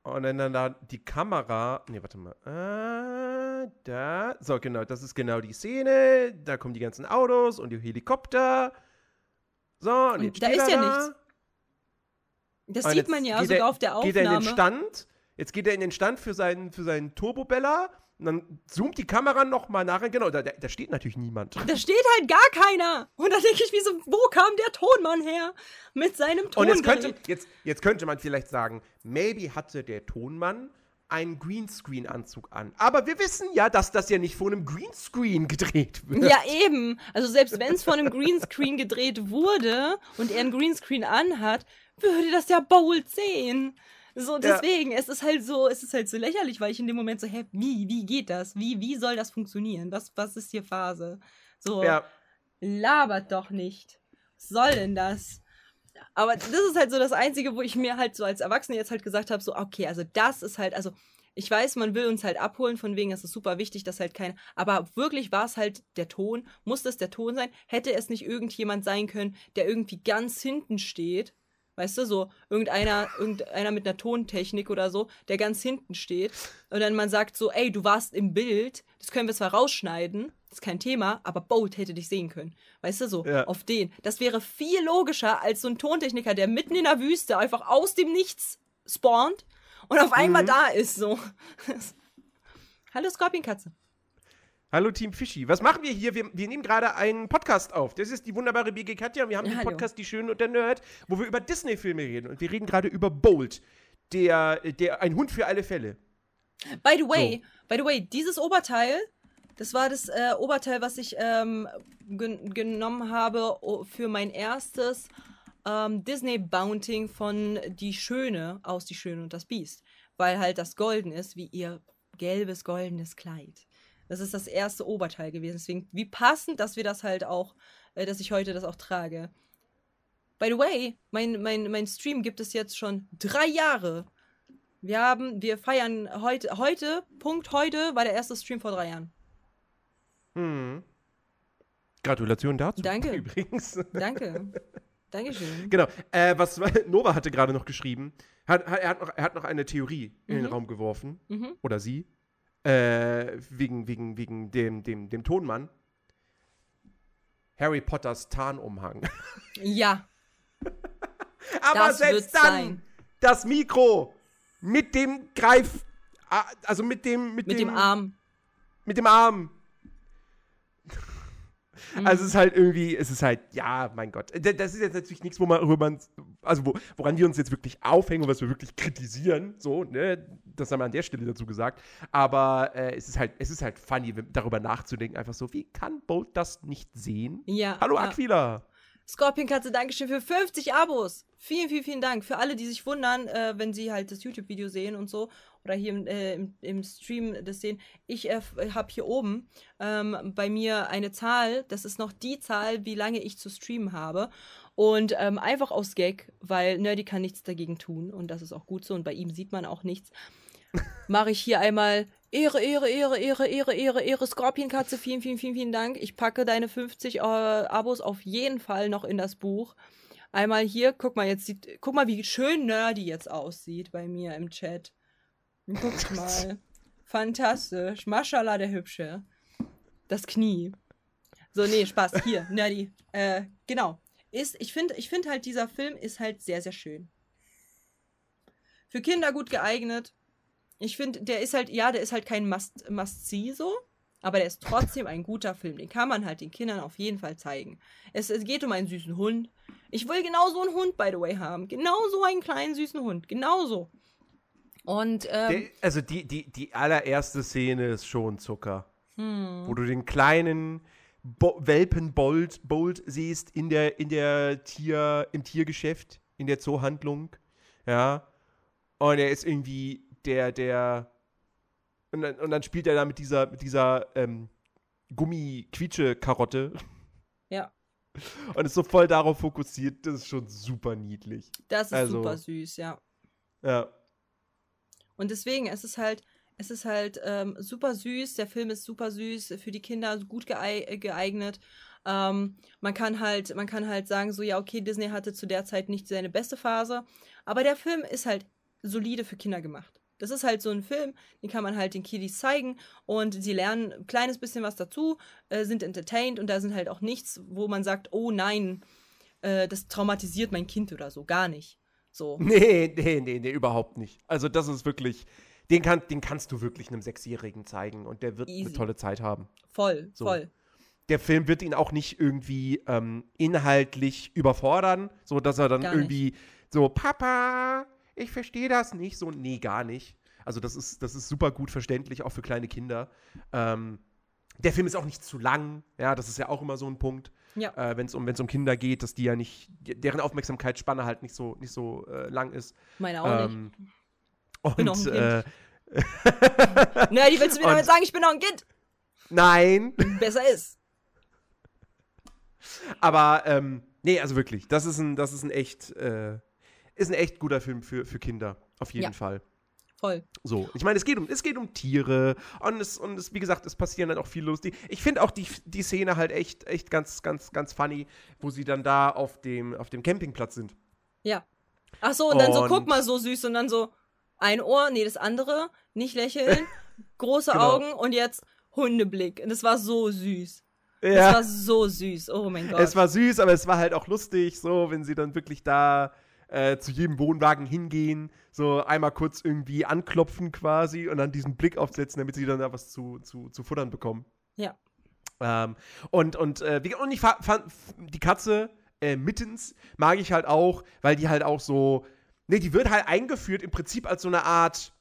[SPEAKER 2] Und wenn dann da die Kamera. Nee, warte mal. Ah, da. So, genau, das ist genau die Szene. Da kommen die ganzen Autos und die Helikopter. So, und,
[SPEAKER 1] Und da ist ja
[SPEAKER 2] da.
[SPEAKER 1] nichts. Das
[SPEAKER 2] Und
[SPEAKER 1] sieht man ja sogar
[SPEAKER 2] er-
[SPEAKER 1] auf der
[SPEAKER 2] Geht er in den
[SPEAKER 1] Aufnahme.
[SPEAKER 2] Stand. Jetzt geht er in den Stand für seinen, für seinen Turbobeller. Und dann zoomt die Kamera noch mal nach. Genau, da, da steht natürlich niemand.
[SPEAKER 1] Da steht halt gar keiner. Und da denke ich, wie so, wo kam der Tonmann her? Mit seinem
[SPEAKER 2] Und
[SPEAKER 1] Tongerät.
[SPEAKER 2] jetzt könnte, jetzt, jetzt könnte man vielleicht sagen, maybe hatte der Tonmann einen Greenscreen-Anzug an. Aber wir wissen ja, dass das ja nicht vor einem Greenscreen gedreht wird.
[SPEAKER 1] Ja, eben. Also selbst wenn es von einem Greenscreen gedreht wurde und er einen Greenscreen anhat, würde das ja Bold sehen. So,
[SPEAKER 2] Ja.
[SPEAKER 1] deswegen, es ist halt so, es ist halt so lächerlich, weil ich in dem Moment so, hä, wie, wie geht das? Wie, wie soll das funktionieren? Was, was ist hier Phase? So,
[SPEAKER 2] Ja,
[SPEAKER 1] labert doch nicht. Was soll denn das? Aber das ist halt so das Einzige, wo ich mir halt so als Erwachsene jetzt halt gesagt habe, so, okay, also das ist halt, also ich weiß, man will uns halt abholen, von wegen, es ist super wichtig, dass halt kein, aber wirklich war es halt der Ton, muss das der Ton sein? Hätte es nicht irgendjemand sein können, der irgendwie ganz hinten steht, weißt du, so irgendeiner, irgendeiner mit einer Tontechnik oder so, der ganz hinten steht und dann man sagt so, ey, du warst im Bild, das können wir zwar rausschneiden, das ist kein Thema, aber Bolt hätte dich sehen können. Weißt du so,
[SPEAKER 2] Ja.
[SPEAKER 1] auf den. Das wäre viel logischer als so ein Tontechniker, der mitten in der Wüste einfach aus dem Nichts spawnt und auf einmal
[SPEAKER 2] Mhm.
[SPEAKER 1] da ist so. Hallo Scorpionkatze.
[SPEAKER 2] Hallo Team Fischi. Was machen wir hier? Wir, wir nehmen gerade einen Podcast auf. Das ist die wunderbare BG Katja. und Wir haben
[SPEAKER 1] Ja,
[SPEAKER 2] den
[SPEAKER 1] hallo.
[SPEAKER 2] Podcast Die Schöne und der Nerd, wo wir über Disney-Filme reden. Und wir reden gerade über Bolt, der, der ein Hund für alle Fälle.
[SPEAKER 1] By the way, by the way, dieses Oberteil, das war das äh, Oberteil, was ich ähm, gen genommen habe für mein erstes ähm, Disney-Bounting von Die Schöne aus Die Schöne und das Biest. Weil halt das golden ist, wie ihr gelbes, goldenes Kleid. Das ist das erste Oberteil gewesen. Deswegen, wie passend, dass wir das halt auch, äh, dass ich heute das auch trage. By the way, mein, mein, mein Stream gibt es jetzt schon drei Jahre. Wir haben, wir feiern heute, heute, Punkt heute, war der erste Stream vor drei Jahren.
[SPEAKER 2] Hm. Gratulation dazu.
[SPEAKER 1] Danke.
[SPEAKER 2] Übrigens.
[SPEAKER 1] Danke. Dankeschön.
[SPEAKER 2] Genau. Äh, was Nova hatte gerade noch geschrieben. Hat, hat, er, hat noch, er hat noch eine Theorie in den
[SPEAKER 1] Mhm.
[SPEAKER 2] Raum geworfen.
[SPEAKER 1] Mhm.
[SPEAKER 2] Oder sie. Äh, wegen, wegen, wegen dem, dem, dem Tonmann. Harry Potters Tarnumhang.
[SPEAKER 1] Ja,
[SPEAKER 2] Aber
[SPEAKER 1] Das
[SPEAKER 2] selbst dann
[SPEAKER 1] sein.
[SPEAKER 2] das Mikro mit dem Greif. Also mit dem. Mit,
[SPEAKER 1] mit dem Arm.
[SPEAKER 2] Mit dem Arm.
[SPEAKER 1] Mhm.
[SPEAKER 2] Also es ist halt irgendwie, es ist halt, ja, mein Gott. Das ist jetzt natürlich nichts, wo man, worüber man, also wo, woran wir uns jetzt wirklich aufhängen und was wir wirklich kritisieren, so, ne, das haben wir an der Stelle dazu gesagt. Aber äh, es ist halt, es ist halt funny, darüber nachzudenken, einfach so, wie kann Bolt das nicht sehen?
[SPEAKER 1] Ja.
[SPEAKER 2] Hallo
[SPEAKER 1] ja.
[SPEAKER 2] Aquila.
[SPEAKER 1] Scorpionkatze, Dankeschön für 50 Abos. Vielen, vielen, vielen Dank. Für alle, die sich wundern, äh, wenn sie halt das YouTube-Video sehen und so oder hier im, äh, im, im Stream das sehen. Ich äh, habe hier oben ähm, bei mir eine Zahl. Das ist noch die Zahl, wie lange ich zu streamen habe. Und ähm, einfach aus Gag, weil Nerdy kann nichts dagegen tun und das ist auch gut so und bei ihm sieht man auch nichts. mache ich hier einmal Ehre, Ehre, Ehre, Ehre, Ehre, Ehre, Ehre, Scorpionkatze, vielen, vielen, vielen, vielen Dank. Ich packe deine 50 äh, Abos auf jeden Fall noch in das Buch. Einmal hier, guck mal, jetzt sieht, guck mal, wie schön nerdy jetzt aussieht bei mir im Chat. Guck mal. Fantastisch. Maschallah, der Hübsche. Das Knie. So, nee, Spaß. Hier, nerdy. Äh, genau. Ist, ich finde ich find halt, dieser Film ist halt sehr, sehr schön. Für Kinder gut geeignet. Ich finde, der ist halt, ja, der ist halt kein Must- Must-See so, aber der ist trotzdem ein guter Film. Den kann man halt den Kindern auf jeden Fall zeigen. Es, es geht um einen süßen Hund. Ich will genau so einen Hund, by the way, haben. Genau so einen kleinen süßen Hund. Genauso. Und, ähm,
[SPEAKER 2] Der, also die, die, die allererste Szene ist schon Zucker.
[SPEAKER 1] Hm.
[SPEAKER 2] Wo du den kleinen Bo Welpen Bolt, Bolt siehst in der, in der Tier, im Tiergeschäft, in der Zoohandlung. Ja. Und er ist irgendwie der, der. Und dann, und dann spielt er da mit dieser, mit dieser ähm, Gummi-Quietsche-Karotte
[SPEAKER 1] ja,
[SPEAKER 2] und ist so voll darauf fokussiert. Das ist schon super niedlich.
[SPEAKER 1] das ist
[SPEAKER 2] Also-
[SPEAKER 1] super süß, ja.
[SPEAKER 2] Ja.
[SPEAKER 1] Und deswegen, es ist halt, es ist halt ähm, super süß. Der Film ist super süß, für die Kinder gut äh, geeignet. Ähm, man kann halt, man kann halt sagen, so ja, okay, Disney hatte zu der Zeit nicht seine beste Phase, aber der Film ist halt solide für Kinder gemacht. Das ist halt so ein Film, den kann man halt den Kiddies zeigen und sie lernen ein kleines bisschen was dazu, äh, sind entertained und da sind halt auch nichts, wo man sagt, oh nein, äh, das traumatisiert mein Kind oder so, gar nicht. So.
[SPEAKER 2] Nee, nee, nee, nee, überhaupt nicht. Also das ist wirklich, den, kann, den kannst du wirklich einem Sechsjährigen zeigen und der wird
[SPEAKER 1] Easy.
[SPEAKER 2] eine tolle Zeit haben.
[SPEAKER 1] Voll,
[SPEAKER 2] So.
[SPEAKER 1] voll.
[SPEAKER 2] Der Film wird ihn auch nicht irgendwie ähm, inhaltlich überfordern, so dass er dann
[SPEAKER 1] Gar nicht.
[SPEAKER 2] irgendwie so, Papa, ich verstehe das nicht. So, nee, gar nicht. Also das ist, das ist super gut verständlich, auch für kleine Kinder. Ähm, der Film ist auch nicht zu lang, ja, das ist ja auch immer so ein Punkt,
[SPEAKER 1] Ja.
[SPEAKER 2] äh, wenn es um, wenn's um Kinder geht, dass die ja nicht, deren Aufmerksamkeitsspanne halt nicht so, nicht so äh, lang ist.
[SPEAKER 1] Meine auch
[SPEAKER 2] Ähm,
[SPEAKER 1] Bin
[SPEAKER 2] und
[SPEAKER 1] auch ein
[SPEAKER 2] äh,
[SPEAKER 1] nicht. Ne, die willst du mir
[SPEAKER 2] und-
[SPEAKER 1] damit sagen, ich bin noch ein Kind?
[SPEAKER 2] nein,
[SPEAKER 1] Besser ist.
[SPEAKER 2] aber ähm, nee, also wirklich, das ist ein, das ist ein echt, äh, ist ein echt guter Film für, für Kinder, auf jeden
[SPEAKER 1] Ja.
[SPEAKER 2] Fall.
[SPEAKER 1] Voll.
[SPEAKER 2] So, ich meine, es geht um, es geht um Tiere und es, und es, wie gesagt, es passieren dann auch viel lustig. Ich finde auch die, die Szene halt echt, echt ganz, ganz, ganz funny, wo sie dann da auf dem, auf dem Campingplatz sind.
[SPEAKER 1] Ja. Ach so, und dann so,
[SPEAKER 2] Und-
[SPEAKER 1] guck mal, so süß und dann so ein Ohr, nee, das andere, nicht lächeln, große
[SPEAKER 2] Genau.
[SPEAKER 1] Augen und jetzt Hundeblick. Und das war so süß.
[SPEAKER 2] Ja.
[SPEAKER 1] war so süß. Oh mein Gott.
[SPEAKER 2] Es war süß, aber es war halt auch lustig, so, wenn sie dann wirklich da äh, zu jedem Wohnwagen hingehen, so einmal kurz irgendwie anklopfen quasi und dann diesen Blick aufsetzen, damit sie dann da was zu, zu, zu futtern bekommen.
[SPEAKER 1] ja.
[SPEAKER 2] Ähm, und, und, äh, und ich fa- fand die Katze äh, Mittens mag ich halt auch, weil die halt auch so, ne, die wird halt eingeführt im Prinzip als so eine Art,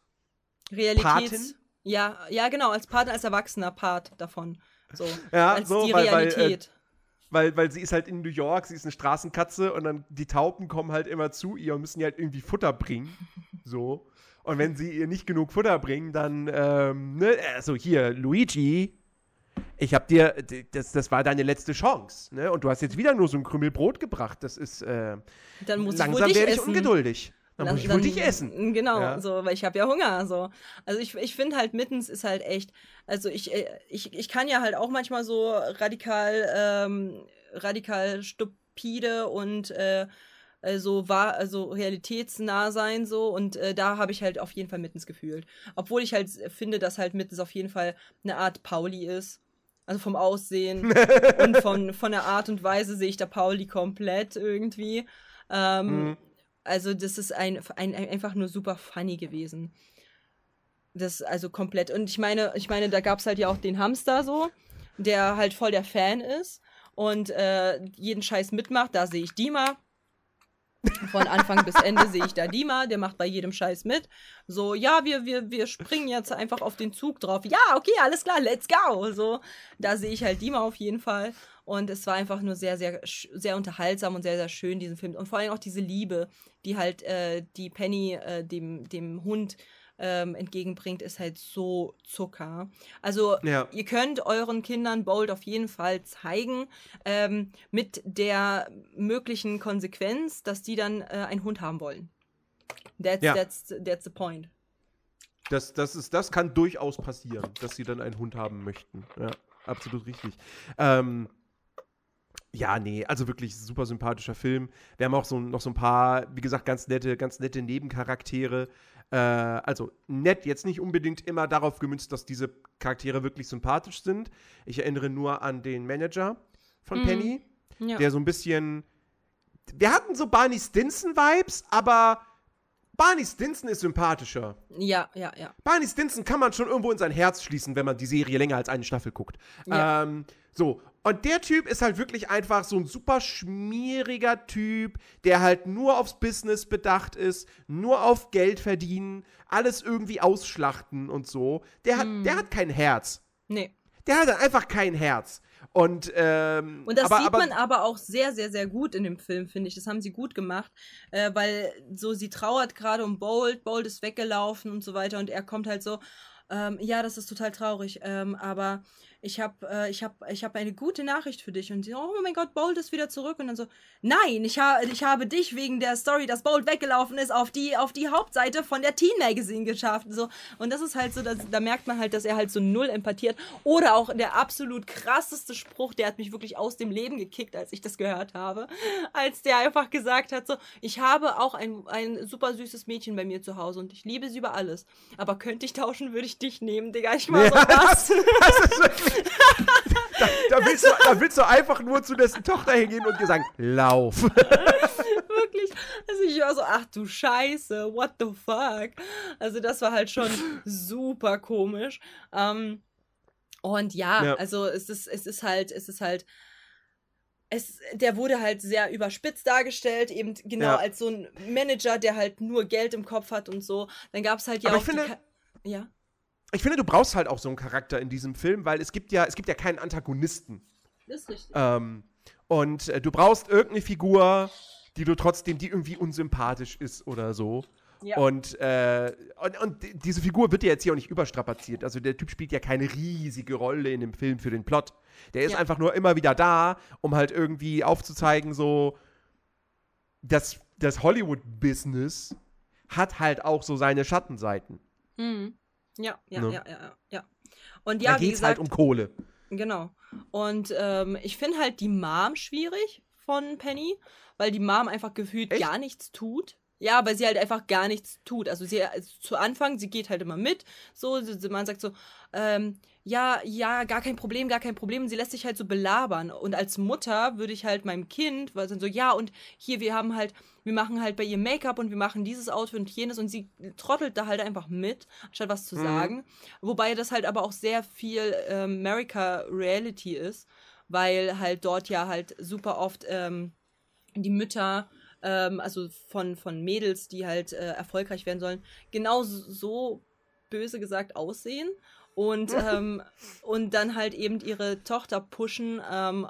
[SPEAKER 1] Realitäts.
[SPEAKER 2] Patin?
[SPEAKER 1] Ja, ja, genau, als Part, als erwachsener Part davon. So.
[SPEAKER 2] Ja,
[SPEAKER 1] als
[SPEAKER 2] so,
[SPEAKER 1] die
[SPEAKER 2] weil- weil, äh,
[SPEAKER 1] Realität.
[SPEAKER 2] Weil, weil sie ist halt in New York, sie ist eine Straßenkatze und dann die Tauben kommen halt immer zu ihr und müssen ihr halt irgendwie Futter bringen. So. Und wenn sie ihr nicht genug Futter bringen, dann, ähm, ne, also hier, Luigi, ich hab dir, das, das war deine letzte Chance, ne? Und du hast jetzt wieder nur so ein Krümel Brot gebracht. Das ist, äh,
[SPEAKER 1] dann muss ich
[SPEAKER 2] langsam
[SPEAKER 1] dich
[SPEAKER 2] werde ich ungeduldig. Dann
[SPEAKER 1] Dann-
[SPEAKER 2] muss ich wohl dich essen.
[SPEAKER 1] Genau,
[SPEAKER 2] Ja.
[SPEAKER 1] so, weil ich habe ja Hunger. So. Also ich, ich finde halt Mittens ist halt echt, also ich, äh, ich, ich kann ja halt auch manchmal so radikal, ähm, radikal stupide und äh, äh, so war, also realitätsnah sein so und äh, da habe ich halt auf jeden Fall Mittens gefühlt. Obwohl ich halt finde, dass halt Mittens auf jeden Fall eine Art Pauli ist. Also vom Aussehen und von, von der Art und Weise sehe ich da Pauli komplett irgendwie. Ähm,
[SPEAKER 2] Mhm.
[SPEAKER 1] Also, das ist ein, ein, ein, einfach nur super funny gewesen. Das also komplett. Und ich meine, ich meine, da gab es halt ja auch den Hamster so, der halt voll der Fan ist und äh, jeden Scheiß mitmacht. Da sehe ich Dima. Von Anfang bis Ende sehe ich da Dima, der macht bei jedem Scheiß mit. So, ja, wir, wir, wir springen jetzt einfach auf den Zug drauf. Ja, okay, alles klar, let's go. So, da sehe ich halt Dima auf jeden Fall. Und es war einfach nur sehr, sehr, sehr unterhaltsam und sehr, sehr schön, diesen Film. Und vor allem auch diese Liebe, die halt äh, die Penny äh, dem, dem Hund ähm, entgegenbringt, ist halt so Zucker. Also
[SPEAKER 2] Ja.
[SPEAKER 1] ihr könnt euren Kindern Bold auf jeden Fall zeigen, ähm, mit der möglichen Konsequenz, dass die dann äh, einen Hund haben wollen. That's,
[SPEAKER 2] Ja.
[SPEAKER 1] that's, that's the point.
[SPEAKER 2] Das, das, ist, das kann durchaus passieren, dass sie dann einen Hund haben möchten. Ja, absolut richtig. Ähm, ja, nee, also wirklich super sympathischer Film. Wir haben auch so, noch so ein paar, wie gesagt, ganz nette, ganz nette Nebencharaktere. Äh, also nett, jetzt nicht unbedingt immer darauf gemünzt, dass diese Charaktere wirklich sympathisch sind. Ich erinnere nur an den Manager von
[SPEAKER 1] Mhm.
[SPEAKER 2] Penny,
[SPEAKER 1] Ja.
[SPEAKER 2] der so ein bisschen. Wir hatten so Barney Stinson-Vibes, aber Barney Stinson ist sympathischer.
[SPEAKER 1] ja, ja, ja.
[SPEAKER 2] Barney Stinson kann man schon irgendwo in sein Herz schließen, wenn man die Serie länger als eine Staffel guckt.
[SPEAKER 1] Ja.
[SPEAKER 2] Ähm, so, und der Typ ist halt wirklich einfach so ein super schmieriger Typ, der halt nur aufs Business bedacht ist, nur auf Geld verdienen, alles irgendwie ausschlachten und so. Der hat,
[SPEAKER 1] Hm.
[SPEAKER 2] der hat kein Herz.
[SPEAKER 1] Nee.
[SPEAKER 2] Der hat einfach kein Herz. Und, ähm,
[SPEAKER 1] Und das
[SPEAKER 2] aber,
[SPEAKER 1] sieht
[SPEAKER 2] aber,
[SPEAKER 1] man aber auch sehr, sehr, sehr gut in dem Film, finde ich. Das haben sie gut gemacht, äh, weil so sie trauert gerade um Bolt, Bolt ist weggelaufen und so weiter und er kommt halt so, ähm, ja, das ist total traurig, ähm, aber ich habe äh, ich hab, ich hab eine gute Nachricht für dich. Und sie, oh mein Gott, Bolt ist wieder zurück. Und dann so, nein, ich, ha ich habe dich wegen der Story, dass Bolt weggelaufen ist, auf die, auf die Hauptseite von der Teen Magazine geschafft. So. Und das ist halt so, dass, da merkt man halt, dass er halt so null empathiert. Oder auch der absolut krasseste Spruch, der hat mich wirklich aus dem Leben gekickt, als ich das gehört habe. Als der einfach gesagt hat, so, ich habe auch ein, ein super süßes Mädchen bei mir zu Hause und ich liebe sie über alles. Aber könnte ich tauschen, würde ich dich nehmen, Digga. Ich war
[SPEAKER 2] Ja,
[SPEAKER 1] so, was?
[SPEAKER 2] das ist wirklich, da, da, willst du, da willst du einfach nur zu dessen Tochter hingehen und dir sagen, lauf.
[SPEAKER 1] Wirklich. Also ich war so, ach du Scheiße, what the fuck? Also das war halt schon super komisch. Ähm, und ja,
[SPEAKER 2] Ja.
[SPEAKER 1] also es ist, es ist halt, es ist halt, es, der wurde halt sehr überspitzt dargestellt, eben genau
[SPEAKER 2] Ja.
[SPEAKER 1] als so ein Manager, der halt nur Geld im Kopf hat und so. Dann gab es halt ja
[SPEAKER 2] Aber
[SPEAKER 1] auch
[SPEAKER 2] ich finde-
[SPEAKER 1] ja.
[SPEAKER 2] Ich finde, du brauchst halt auch so einen Charakter in diesem Film, weil es gibt ja, es gibt ja keinen Antagonisten.
[SPEAKER 1] Das ist richtig.
[SPEAKER 2] Ähm, und äh, du brauchst irgendeine Figur, die du trotzdem, die irgendwie unsympathisch ist oder so.
[SPEAKER 1] Ja.
[SPEAKER 2] Und, äh, und, und die- diese Figur wird ja jetzt hier auch nicht überstrapaziert. Also der Typ spielt ja keine riesige Rolle in dem Film für den Plot. Der ist
[SPEAKER 1] Ja.
[SPEAKER 2] einfach nur immer wieder da, um halt irgendwie aufzuzeigen, so, dass das Hollywood-Business hat halt auch so seine Schattenseiten.
[SPEAKER 1] Mhm. Ja, ja,
[SPEAKER 2] Ne?
[SPEAKER 1] ja, ja, ja, ja. Und
[SPEAKER 2] da
[SPEAKER 1] ja, wie
[SPEAKER 2] geht's halt
[SPEAKER 1] gesagt,
[SPEAKER 2] um Kohle.
[SPEAKER 1] Genau. Und ähm, ich finde halt die Mom schwierig von Penny, weil die Mom einfach gefühlt
[SPEAKER 2] Echt?
[SPEAKER 1] gar nichts tut. Ja, weil sie halt einfach gar nichts tut. Also sie also zu Anfang, sie geht halt immer mit. So, man sagt so, ähm, ja, ja, gar kein Problem, gar kein Problem. Und sie lässt sich halt so belabern. Und als Mutter würde ich halt meinem Kind, weil dann so, ja, und hier, wir haben halt, wir machen halt bei ihr Make-up und wir machen dieses Outfit und jenes und sie trottelt da halt einfach mit, anstatt was zu
[SPEAKER 2] Mhm.
[SPEAKER 1] sagen. Wobei das halt aber auch sehr viel ähm, America Reality ist, weil halt dort ja halt super oft ähm, die Mütter, ähm, also von, von Mädels, die halt äh, erfolgreich werden sollen, genau so böse gesagt aussehen und, ähm, und dann halt eben ihre Tochter pushen, ähm,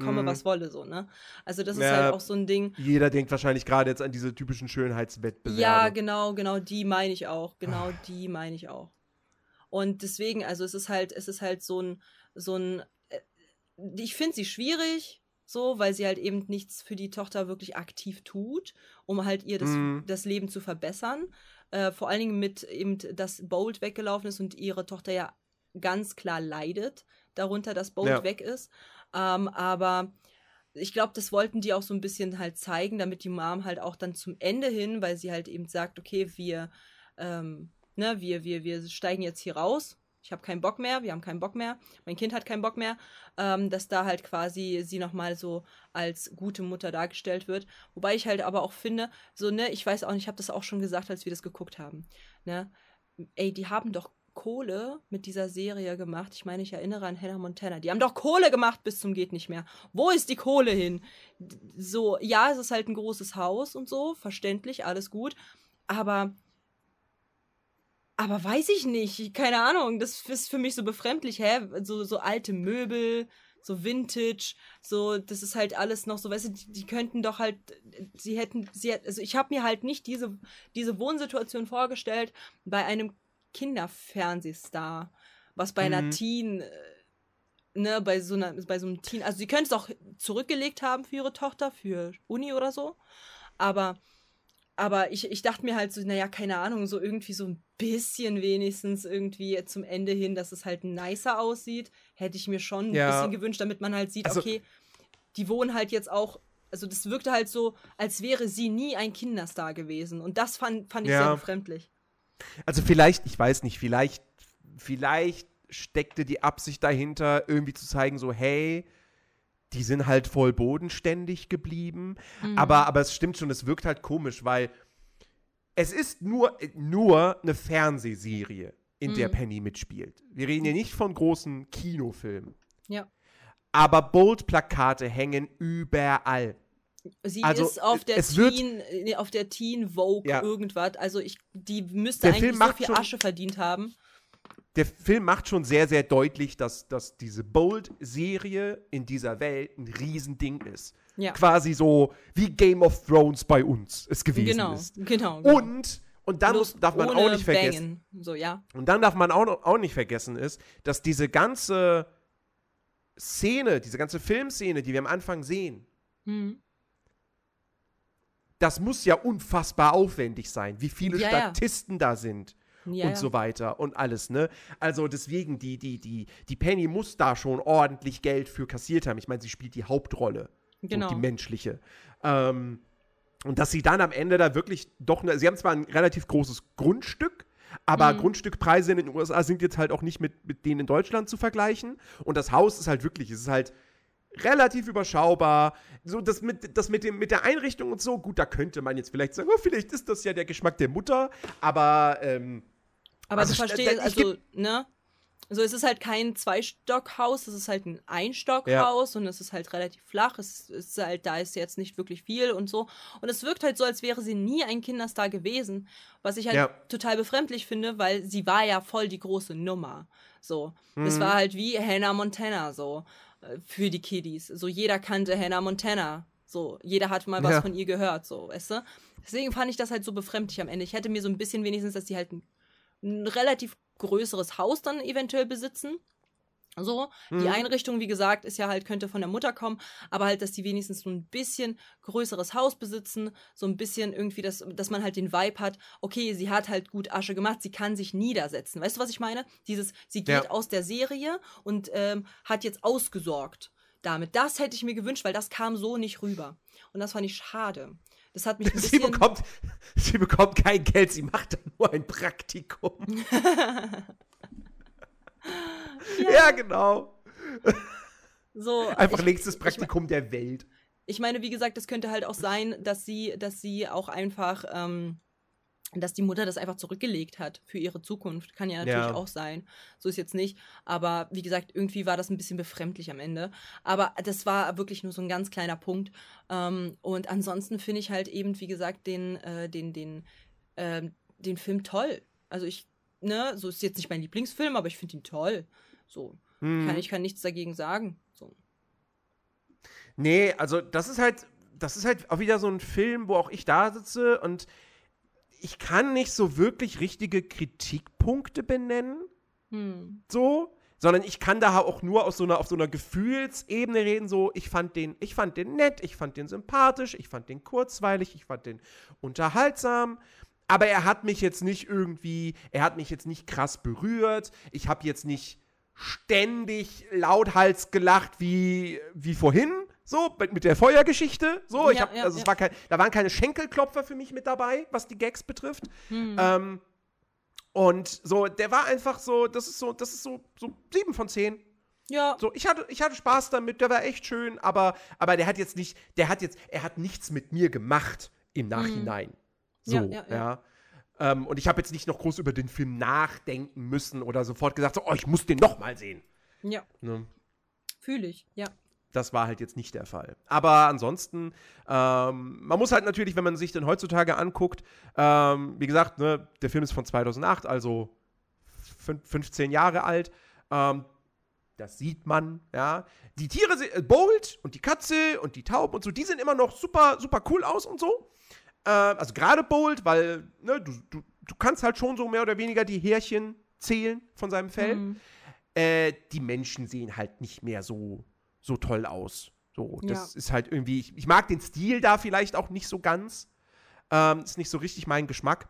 [SPEAKER 1] komme
[SPEAKER 2] Mhm.
[SPEAKER 1] was wolle, so, ne? Also das ist
[SPEAKER 2] Ja.
[SPEAKER 1] halt auch so ein Ding.
[SPEAKER 2] Jeder denkt wahrscheinlich gerade jetzt an diese typischen Schönheitswettbewerbe.
[SPEAKER 1] Ja, genau, genau, die meine ich auch. Genau, die meine ich auch. Und deswegen, also es ist halt, es ist halt so ein, so ein, äh, ich finde sie schwierig, so, weil sie halt eben nichts für die Tochter wirklich aktiv tut, um halt ihr das,
[SPEAKER 2] Mhm.
[SPEAKER 1] das Leben zu verbessern. Äh, vor allen Dingen mit eben, dass Bolt weggelaufen ist und ihre Tochter ja ganz klar leidet darunter, dass Bolt
[SPEAKER 2] Ja.
[SPEAKER 1] weg ist. Ähm, aber ich glaube, das wollten die auch so ein bisschen halt zeigen, damit die Mom halt auch dann zum Ende hin, weil sie halt eben sagt, okay, wir, ähm, ne, wir, wir, wir steigen jetzt hier raus. Ich habe keinen Bock mehr, wir haben keinen Bock mehr, mein Kind hat keinen Bock mehr, ähm, dass da halt quasi sie nochmal so als gute Mutter dargestellt wird. Wobei ich halt aber auch finde, so, ne, ich weiß auch nicht, ich habe das auch schon gesagt, als wir das geguckt haben, ne, ey, die haben doch Kohle mit dieser Serie gemacht. Ich meine, ich erinnere an Hannah Montana. Die haben doch Kohle gemacht bis zum geht nicht mehr. Wo ist die Kohle hin? So, ja, es ist halt ein großes Haus und so, verständlich, alles gut. Aber, aber weiß ich nicht, keine Ahnung. Das ist für mich so befremdlich, hä? So, so alte Möbel, so Vintage, so, das ist halt alles noch so, weißt du, die, die könnten doch halt, sie hätten, sie, hätt- also ich habe mir halt nicht diese, diese Wohnsituation vorgestellt bei einem Kinderfernsehstar, was bei einer
[SPEAKER 2] Mhm.
[SPEAKER 1] Teen, äh, ne, bei so einer, bei so einem Teen, also sie können es auch zurückgelegt haben für ihre Tochter, für Uni oder so, aber aber ich, ich dachte mir halt so, naja, keine Ahnung, so irgendwie so ein bisschen wenigstens irgendwie zum Ende hin, dass es halt nicer aussieht, hätte ich mir schon ein
[SPEAKER 2] Ja.
[SPEAKER 1] bisschen gewünscht, damit man halt sieht,
[SPEAKER 2] Also-
[SPEAKER 1] okay, die wohnen halt jetzt auch, also das wirkte halt so, als wäre sie nie ein Kinderstar gewesen. Und das fand, fand ich
[SPEAKER 2] Ja.
[SPEAKER 1] sehr befremdlich.
[SPEAKER 2] Also vielleicht, ich weiß nicht, vielleicht, vielleicht steckte die Absicht dahinter, irgendwie zu zeigen, so, hey, die sind halt voll bodenständig geblieben.
[SPEAKER 1] Mhm.
[SPEAKER 2] Aber, aber es stimmt schon, es wirkt halt komisch, weil es ist nur, nur eine Fernsehserie, in der
[SPEAKER 1] Mhm.
[SPEAKER 2] Penny mitspielt. Wir reden hier nicht von großen Kinofilmen.
[SPEAKER 1] Ja.
[SPEAKER 2] Aber Bold-Plakate hängen überall.
[SPEAKER 1] Sie
[SPEAKER 2] Also,
[SPEAKER 1] ist auf der
[SPEAKER 2] es wird-
[SPEAKER 1] Teen, nee, auf der Teen Vogue
[SPEAKER 2] Ja.
[SPEAKER 1] irgendwas. Also ich, die müsste
[SPEAKER 2] Der
[SPEAKER 1] eigentlich
[SPEAKER 2] Film
[SPEAKER 1] so viel
[SPEAKER 2] schon-
[SPEAKER 1] Asche verdient haben.
[SPEAKER 2] Der Film macht schon sehr, sehr deutlich, dass, dass diese Bold-Serie in dieser Welt ein Riesending ist.
[SPEAKER 1] Ja.
[SPEAKER 2] Quasi so wie Game of Thrones bei uns es gewesen
[SPEAKER 1] Genau,
[SPEAKER 2] ist.
[SPEAKER 1] genau. genau.
[SPEAKER 2] Und, und dann muss, darf man auch nicht vergessen,
[SPEAKER 1] Bangen. So, ja.
[SPEAKER 2] und dann darf man auch, auch nicht vergessen ist, dass diese ganze Szene, diese ganze Filmszene, die wir am Anfang sehen,
[SPEAKER 1] Hm.
[SPEAKER 2] das muss ja unfassbar aufwendig sein, wie viele
[SPEAKER 1] Ja, ja.
[SPEAKER 2] Statisten da sind.
[SPEAKER 1] Ja,
[SPEAKER 2] und so weiter und alles, ne? Also deswegen, die, die, die, die Penny muss da schon ordentlich Geld für kassiert haben. Ich meine, sie spielt die Hauptrolle.
[SPEAKER 1] Genau.
[SPEAKER 2] So, die menschliche. Ähm, und dass sie dann am Ende da wirklich doch, ne, sie haben zwar ein relativ großes Grundstück, aber
[SPEAKER 1] Mhm.
[SPEAKER 2] Grundstückpreise in den USA sind jetzt halt auch nicht mit, mit denen in Deutschland zu vergleichen. Und das Haus ist halt wirklich, es ist halt relativ überschaubar. So, das mit, das mit, dem, mit der Einrichtung und so, gut, da könnte man jetzt vielleicht sagen, oh, vielleicht ist das ja der Geschmack der Mutter, aber ähm,
[SPEAKER 1] Aber
[SPEAKER 2] Also,
[SPEAKER 1] du
[SPEAKER 2] st-
[SPEAKER 1] verstehst, also, ne? Also es ist halt kein Zwei-Stock-Haus, es ist halt ein Ein-Stock-Haus und es ist halt relativ flach. Es ist halt, da ist jetzt nicht wirklich viel und so. Und es wirkt halt so, als wäre sie nie ein Kinderstar gewesen. Was ich halt
[SPEAKER 2] Ja.
[SPEAKER 1] total befremdlich finde, weil sie war ja voll die große Nummer. So. Es
[SPEAKER 2] Mhm.
[SPEAKER 1] war halt wie Hannah Montana, so, äh, für die Kiddies. So, jeder kannte Hannah Montana. So, jeder hat mal was
[SPEAKER 2] Ja.
[SPEAKER 1] von ihr gehört, so, weißt du? Deswegen fand ich das halt so befremdlich am Ende. Ich hätte mir so ein bisschen wenigstens, dass die halt ein ein relativ größeres Haus dann eventuell besitzen. So, die
[SPEAKER 2] Mhm.
[SPEAKER 1] Einrichtung, wie gesagt, ist ja halt, könnte von der Mutter kommen, aber halt, dass die wenigstens so ein bisschen größeres Haus besitzen, so ein bisschen irgendwie, dass, dass man halt den Vibe hat, okay, sie hat halt gut Asche gemacht, sie kann sich niedersetzen. Weißt du, was ich meine? Dieses, sie geht
[SPEAKER 2] Ja.
[SPEAKER 1] aus der Serie und ähm, hat jetzt ausgesorgt damit. Das hätte ich mir gewünscht, weil das kam so nicht rüber. Und das fand ich schade. Das hat mich ein
[SPEAKER 2] sie
[SPEAKER 1] bisschen.
[SPEAKER 2] bekommt, sie bekommt kein Geld, sie macht dann nur ein Praktikum. ja. genau.
[SPEAKER 1] so,
[SPEAKER 2] Einfach
[SPEAKER 1] ich-
[SPEAKER 2] längstes Praktikum der Welt.
[SPEAKER 1] ich meine, wie gesagt, es könnte halt auch sein, dass sie, dass sie auch einfach, ähm, dass die Mutter das einfach zurückgelegt hat für ihre Zukunft. Kann ja natürlich
[SPEAKER 2] Ja.
[SPEAKER 1] auch sein. So ist jetzt nicht. Aber wie gesagt, irgendwie war das ein bisschen befremdlich am Ende. Aber das war wirklich nur so ein ganz kleiner Punkt. Ähm, und ansonsten finde ich halt eben, wie gesagt, den, äh, den, den, ähm, den Film toll. Also ich, ne, so ist jetzt nicht mein Lieblingsfilm, aber ich finde ihn toll. So.
[SPEAKER 2] Hm.
[SPEAKER 1] Kann, ich kann nichts dagegen sagen. So.
[SPEAKER 2] Nee, also das ist halt, das ist halt auch wieder so ein Film, wo auch ich da sitze und ich kann nicht so wirklich richtige Kritikpunkte benennen,
[SPEAKER 1] Hm.
[SPEAKER 2] so, sondern ich kann da auch nur aus so einer, auf so einer Gefühlsebene reden, so, ich fand den, ich fand den nett, ich fand den sympathisch, ich fand den kurzweilig, ich fand den unterhaltsam, aber er hat mich jetzt nicht irgendwie, er hat mich jetzt nicht krass berührt, ich habe jetzt nicht ständig lauthals gelacht wie, wie vorhin, so, mit, der Feuergeschichte, so, ich
[SPEAKER 1] Ja,
[SPEAKER 2] hab,
[SPEAKER 1] ja,
[SPEAKER 2] also es
[SPEAKER 1] ja.
[SPEAKER 2] war kein, da waren keine Schenkelklopfer für mich mit dabei, was die Gags betrifft,
[SPEAKER 1] Hm.
[SPEAKER 2] ähm, und so, der war einfach so, das ist so, das ist so, so sieben von zehn.
[SPEAKER 1] Ja.
[SPEAKER 2] So, ich hatte, ich hatte Spaß damit, der war echt schön, aber, aber der hat jetzt nicht, der hat jetzt, er hat nichts mit mir gemacht im Nachhinein. So,
[SPEAKER 1] Mhm. Ja,
[SPEAKER 2] ja.
[SPEAKER 1] ja,
[SPEAKER 2] Ähm, und ich habe jetzt nicht noch groß über den Film nachdenken müssen oder sofort gesagt, so, oh, ich muss den noch mal sehen.
[SPEAKER 1] Ja,
[SPEAKER 2] Ne?
[SPEAKER 1] fühle ich. Ja.
[SPEAKER 2] Das war halt jetzt nicht der Fall. Aber ansonsten, ähm, man muss halt natürlich, wenn man sich den heutzutage anguckt, ähm, wie gesagt, ne, der Film ist von 2008, also fün- 15 Jahre alt. Ähm, das sieht man, ja. Die Tiere, äh, Bolt und die Katze und die Tauben und so, die sehen immer noch super, super cool aus und so. Äh, also gerade Bolt, weil ne, du, du, du kannst halt schon so mehr oder weniger die Härchen zählen von seinem Fell.
[SPEAKER 1] Mhm.
[SPEAKER 2] Äh, die Menschen sehen halt nicht mehr so, so toll aus. So, das ist halt irgendwie, ich, ich mag den Stil da vielleicht auch nicht so ganz. Ähm, ist nicht so richtig mein Geschmack.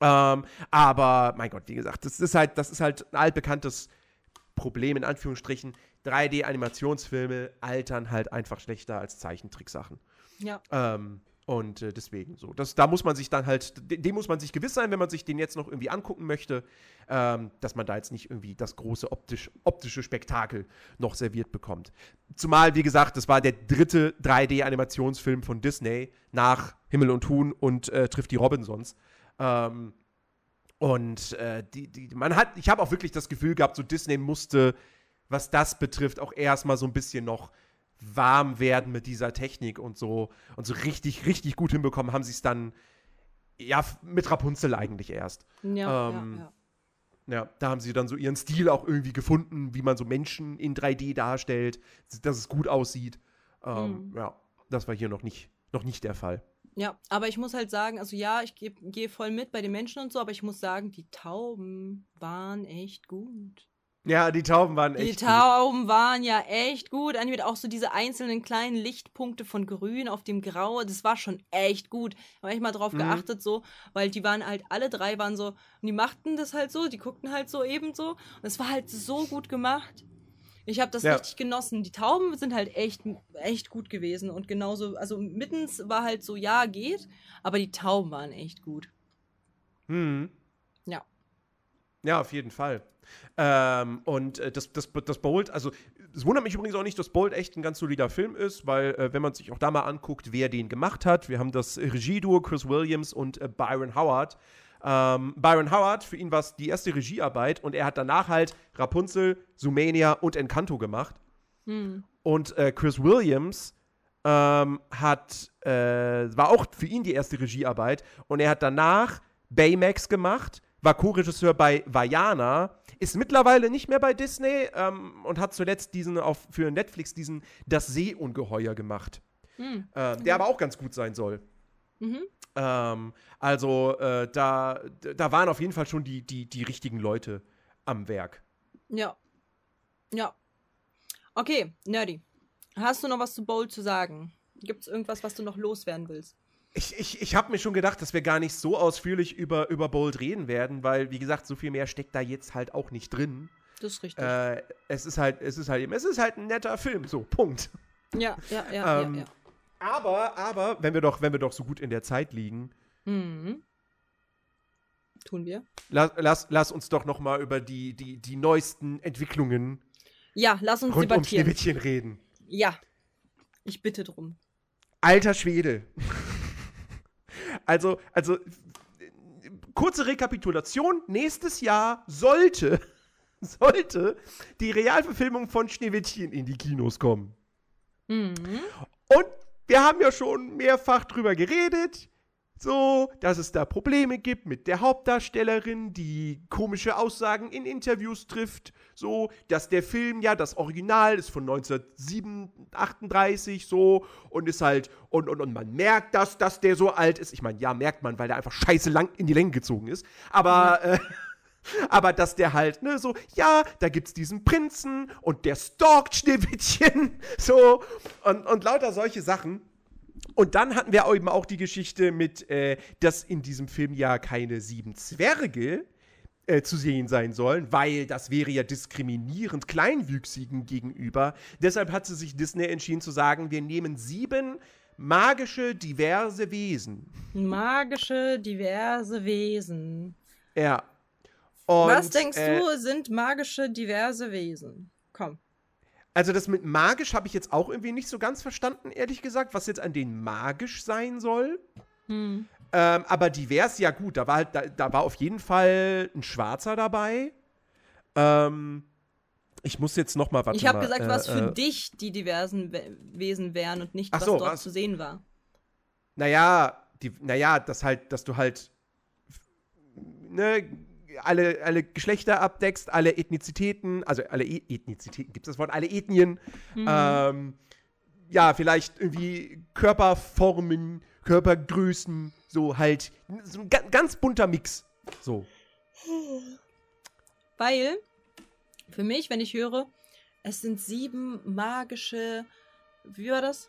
[SPEAKER 2] Ähm, aber, mein Gott, wie gesagt, das ist halt, das ist halt ein altbekanntes Problem, in Anführungsstrichen. 3D-Animationsfilme altern halt einfach schlechter als Zeichentricksachen.
[SPEAKER 1] Ja.
[SPEAKER 2] Ähm, und äh, deswegen so. Das, da muss man sich dann halt, de- dem muss man sich gewiss sein, wenn man sich den jetzt noch irgendwie angucken möchte, ähm, dass man da jetzt nicht irgendwie das große optisch, optische Spektakel noch serviert bekommt. Zumal, wie gesagt, das war der dritte 3D-Animationsfilm von Disney nach Himmel und Huhn und äh, trifft die Robinsons. Ähm, und äh, die, die, man hat, ich habe auch wirklich das Gefühl gehabt, so Disney musste, was das betrifft, auch erstmal so ein bisschen noch warm werden mit dieser Technik und so und so richtig, richtig gut hinbekommen haben sie es dann ja mit Rapunzel eigentlich erst.
[SPEAKER 1] Ja,
[SPEAKER 2] Ähm,
[SPEAKER 1] ja, ja.
[SPEAKER 2] Ja, da haben sie dann so ihren Stil auch irgendwie gefunden, wie man so Menschen in 3D darstellt, dass es gut aussieht. Ähm,
[SPEAKER 1] Mhm.
[SPEAKER 2] Ja, das war hier noch nicht, noch nicht der Fall.
[SPEAKER 1] Ja, aber ich muss halt sagen, also ja, ich gehe geh voll mit bei den Menschen und so, aber ich muss sagen, die Tauben waren echt gut.
[SPEAKER 2] Ja, die Tauben waren
[SPEAKER 1] Die
[SPEAKER 2] echt. gut.
[SPEAKER 1] Tauben waren ja echt gut. Animiert auch so diese einzelnen kleinen Lichtpunkte von Grün auf dem Grau. Das war schon echt gut. Habe ich mal drauf
[SPEAKER 2] Mhm.
[SPEAKER 1] geachtet, so, weil die waren halt, alle drei waren so, und die machten das halt so, die guckten halt so ebenso. Und es war halt so gut gemacht. Ich habe das
[SPEAKER 2] Ja.
[SPEAKER 1] richtig genossen. Die Tauben sind halt echt, echt gut gewesen. Und genauso, also mittens war halt so, ja, geht, aber die Tauben waren echt gut.
[SPEAKER 2] Hm.
[SPEAKER 1] Ja.
[SPEAKER 2] Auf jeden Fall. Ähm, und äh, das, das, das Bold, also es wundert mich übrigens auch nicht, dass Bold echt ein ganz solider Film ist, weil äh, wenn man sich auch da mal anguckt, wer den gemacht hat, wir haben das Regieduo Chris Williams und äh, Byron Howard. Ähm, Byron Howard, für ihn war es die erste Regiearbeit und er hat danach halt Rapunzel, Zoomania und Encanto gemacht.
[SPEAKER 1] Hm.
[SPEAKER 2] Und äh, Chris Williams ähm, hat, äh, war auch für ihn die erste Regiearbeit. Und er hat danach Baymax gemacht, war Co-Regisseur bei Vajana, ist mittlerweile nicht mehr bei Disney ähm, und hat zuletzt diesen auf, für Netflix diesen Das Seeungeheuer gemacht.
[SPEAKER 1] Hm.
[SPEAKER 2] Äh, der aber auch ganz gut sein soll.
[SPEAKER 1] Mhm.
[SPEAKER 2] Ähm, also äh, da, da waren auf jeden Fall schon die, die, die richtigen Leute am Werk.
[SPEAKER 1] Ja. Ja. Okay, Nerdy. Hast du noch was zu Bold zu sagen? Gibt es irgendwas, was du noch loswerden willst?
[SPEAKER 2] Ich, ich, ich habe mir schon gedacht, dass wir gar nicht so ausführlich über, über Bold reden werden, weil, wie gesagt, so viel mehr steckt da jetzt halt auch nicht drin.
[SPEAKER 1] Das ist richtig.
[SPEAKER 2] Äh, es ist halt, es ist halt eben, es ist halt ein netter Film, so, Punkt.
[SPEAKER 1] ja, ja, ja,
[SPEAKER 2] ähm,
[SPEAKER 1] ja, ja.
[SPEAKER 2] Aber, aber, wenn wir doch, wenn wir doch so gut in der Zeit liegen,
[SPEAKER 1] Mhm. Tun wir.
[SPEAKER 2] lass, lass, lass uns doch noch mal über die, die, die neuesten Entwicklungen
[SPEAKER 1] Ja, lass uns
[SPEAKER 2] rund um
[SPEAKER 1] debattieren.
[SPEAKER 2] Schneewittchen reden.
[SPEAKER 1] Ja. Ich bitte drum.
[SPEAKER 2] Alter Schwede. Also, also, kurze Rekapitulation. Nächstes Jahr sollte, sollte die Realverfilmung von Schneewittchen in die Kinos kommen.
[SPEAKER 1] Mhm.
[SPEAKER 2] Und wir haben ja schon mehrfach drüber geredet, so, dass es da Probleme gibt mit der Hauptdarstellerin, die komische Aussagen in Interviews trifft, so, dass der Film ja das Original ist von 1938 so und ist halt und, und, und man merkt, dass, dass der so alt ist. Ich meine, ja, merkt man, weil der einfach scheiße lang in die Länge gezogen ist. Aber äh, aber dass der halt, ne, so, ja, da gibt's diesen Prinzen und der stalkt Schneewittchen, so, und, und lauter solche Sachen. Und dann hatten wir eben auch die Geschichte mit, äh, dass in diesem Film ja keine sieben Zwerge äh, zu sehen sein sollen, weil das wäre ja diskriminierend Kleinwüchsigen gegenüber. Deshalb hat sie sich Disney entschieden zu sagen, wir nehmen sieben magische, diverse Wesen.
[SPEAKER 1] Magische, diverse Wesen.
[SPEAKER 2] Ja. Und,
[SPEAKER 1] was denkst
[SPEAKER 2] äh,
[SPEAKER 1] du, sind magische, diverse Wesen? Komm.
[SPEAKER 2] Also das mit magisch habe ich jetzt auch irgendwie nicht so ganz verstanden, ehrlich gesagt, was jetzt an denen magisch sein soll.
[SPEAKER 1] Hm.
[SPEAKER 2] Ähm, aber divers, ja gut, da war halt, da, da war auf jeden Fall ein Schwarzer dabei. Ähm, ich muss jetzt noch mal, warte
[SPEAKER 1] Ich habe gesagt,
[SPEAKER 2] äh,
[SPEAKER 1] was für
[SPEAKER 2] äh,
[SPEAKER 1] dich die diversen We Wesen wären und nicht, was
[SPEAKER 2] so,
[SPEAKER 1] dort
[SPEAKER 2] was?
[SPEAKER 1] zu sehen war.
[SPEAKER 2] Naja, die, naja, das halt, dass du halt ne, alle, alle Geschlechter abdeckst, alle Ethnizitäten, also alle e Ethnizitäten, gibt es das Wort, alle Ethnien,
[SPEAKER 1] Mhm.
[SPEAKER 2] ähm, ja, vielleicht irgendwie Körperformen, Körpergrößen, so halt, so ein ga ganz bunter Mix. So.
[SPEAKER 1] Weil, für mich, wenn ich höre, es sind sieben magische. Wie war das?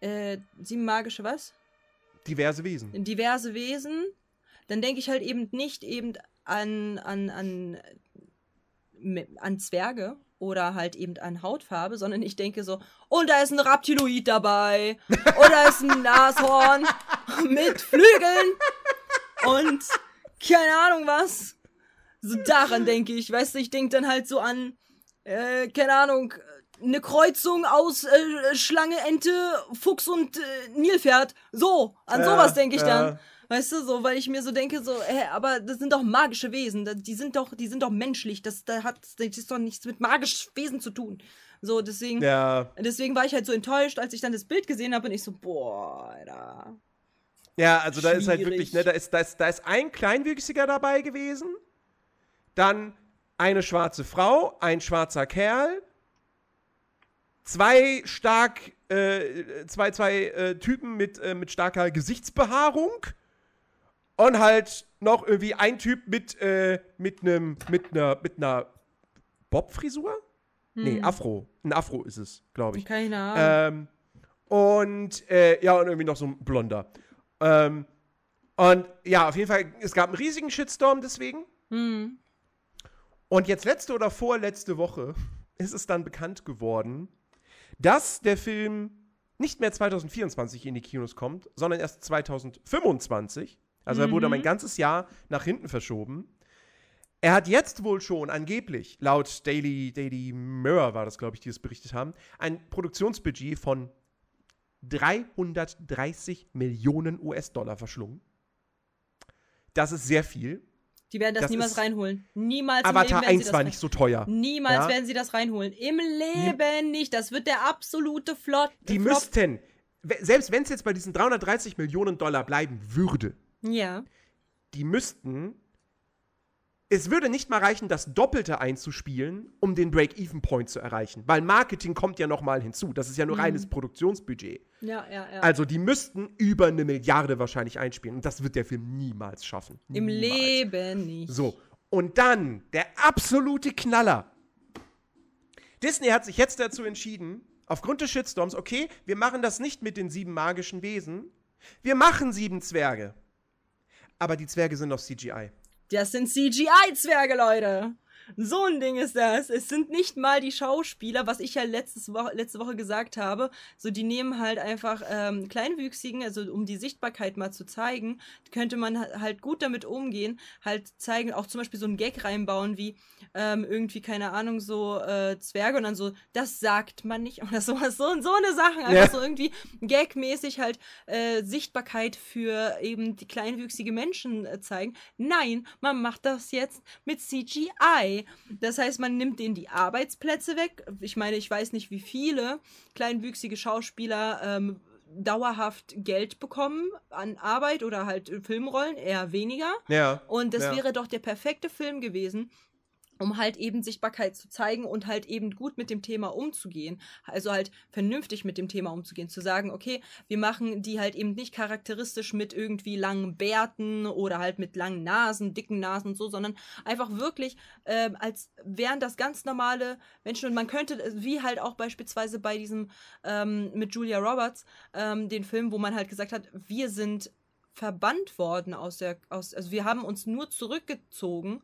[SPEAKER 1] Äh, sieben magische was?
[SPEAKER 2] diverse Wesen.
[SPEAKER 1] diverse Wesen, dann denke ich halt eben nicht eben an, an, an, an Zwerge oder halt eben an Hautfarbe, sondern ich denke so, und da ist ein Reptiloid dabei, und da ist ein Nashorn mit Flügeln und keine Ahnung was. So daran denke ich, weißt du, ich denke dann halt so an, äh, keine Ahnung, eine Kreuzung aus äh, Schlange, Ente, Fuchs und äh, Nilpferd. So, an
[SPEAKER 2] Ja,
[SPEAKER 1] sowas denke ich dann. Weißt du, so, weil ich mir so denke, so, hä, aber das sind doch magische Wesen, die sind doch, die sind doch menschlich, das, da hat, das ist doch nichts mit magischen Wesen zu tun. So, deswegen,
[SPEAKER 2] Ja.
[SPEAKER 1] deswegen war ich halt so enttäuscht, als ich dann das Bild gesehen habe und ich so, boah, Alter.
[SPEAKER 2] Ja, also da ist halt
[SPEAKER 1] Schwierig.
[SPEAKER 2] wirklich, ne, da ist, da ist, da ist ein Kleinwüchsiger dabei gewesen, dann eine schwarze Frau, ein schwarzer Kerl, zwei stark, äh, zwei, zwei äh, Typen mit, äh, mit starker Gesichtsbehaarung und halt noch irgendwie ein Typ mit, äh, mit einem, mit einer, mit einer Bob-Frisur? Nee, Afro. Ein Afro ist es, glaube ich.
[SPEAKER 1] Keine Ahnung.
[SPEAKER 2] Ähm, und äh, ja, und irgendwie noch so ein Blonder. Ähm, und ja, auf jeden Fall, es gab einen riesigen Shitstorm deswegen.
[SPEAKER 1] Hm.
[SPEAKER 2] Und jetzt letzte oder vorletzte Woche ist es dann bekannt geworden, dass der Film nicht mehr 2024 in die Kinos kommt, sondern erst 2025. Also er wurde um ein ganzes Jahr nach hinten verschoben. Er hat jetzt wohl schon angeblich, laut Daily, Daily Mirror war das, glaube ich, die es berichtet haben, ein Produktionsbudget von 330 Millionen US-Dollar verschlungen. Das ist sehr viel.
[SPEAKER 1] Die werden das,
[SPEAKER 2] das
[SPEAKER 1] niemals reinholen. Niemals im
[SPEAKER 2] Avatar
[SPEAKER 1] Leben werden
[SPEAKER 2] 1
[SPEAKER 1] sie
[SPEAKER 2] war nicht so teuer.
[SPEAKER 1] Niemals
[SPEAKER 2] Ja.
[SPEAKER 1] werden sie das reinholen. Im Leben nicht. Das wird der absolute Flott.
[SPEAKER 2] Die
[SPEAKER 1] Flop.
[SPEAKER 2] müssten, selbst wenn es jetzt bei diesen 330 Millionen Dollar bleiben würde,
[SPEAKER 1] Ja.
[SPEAKER 2] die müssten, es würde nicht mal reichen, das Doppelte einzuspielen, um den Break-Even-Point zu erreichen. Weil Marketing kommt ja noch mal hinzu. Das ist ja nur reines Produktionsbudget.
[SPEAKER 1] Ja, ja, ja.
[SPEAKER 2] Also die müssten über eine Milliarde wahrscheinlich einspielen. Und das wird der Film niemals schaffen.
[SPEAKER 1] Im
[SPEAKER 2] niemals.
[SPEAKER 1] Leben nicht.
[SPEAKER 2] So. Und dann der absolute Knaller. Disney hat sich jetzt dazu entschieden, aufgrund des Shitstorms, okay, wir machen das nicht mit den sieben magischen Wesen. Wir machen sieben Zwerge. Aber die Zwerge sind noch CGI.
[SPEAKER 1] Das sind CGI-Zwerge, Leute. So ein Ding ist das. Es sind nicht mal die Schauspieler, was ich ja letztes Woche, letzte Woche gesagt habe. So, die nehmen halt einfach ähm, Kleinwüchsigen, also um die Sichtbarkeit mal zu zeigen, könnte man ha- halt gut damit umgehen, halt zeigen, auch zum Beispiel so einen Gag reinbauen, wie ähm, irgendwie, keine Ahnung, so äh, Zwerge und dann so, das sagt man nicht oder sowas. So, so eine Sache. Einfach
[SPEAKER 2] Ja.
[SPEAKER 1] so irgendwie gagmäßig halt äh, Sichtbarkeit für eben die kleinwüchsige Menschen äh, zeigen. Nein, man macht das jetzt mit CGI. Das heißt, man nimmt denen die Arbeitsplätze weg. Ich meine, ich weiß nicht, wie viele kleinwüchsige Schauspieler ähm, dauerhaft Geld bekommen an Arbeit oder halt Filmrollen, eher weniger.
[SPEAKER 2] Ja.
[SPEAKER 1] Und das
[SPEAKER 2] ja.
[SPEAKER 1] wäre doch der perfekte Film gewesen, um halt eben Sichtbarkeit zu zeigen und halt eben gut mit dem Thema umzugehen. Also halt vernünftig mit dem Thema umzugehen. Zu sagen, okay, wir machen die halt eben nicht charakteristisch mit irgendwie langen Bärten oder halt mit langen Nasen, dicken Nasen und so, sondern einfach wirklich ähm, als wären das ganz normale Menschen. Und man könnte, äh, wie halt auch beispielsweise bei diesem ähm, mit Julia Roberts, ähm, den Film, wo man halt gesagt hat, wir sind verbannt worden aus der, aus, also wir haben uns nur zurückgezogen,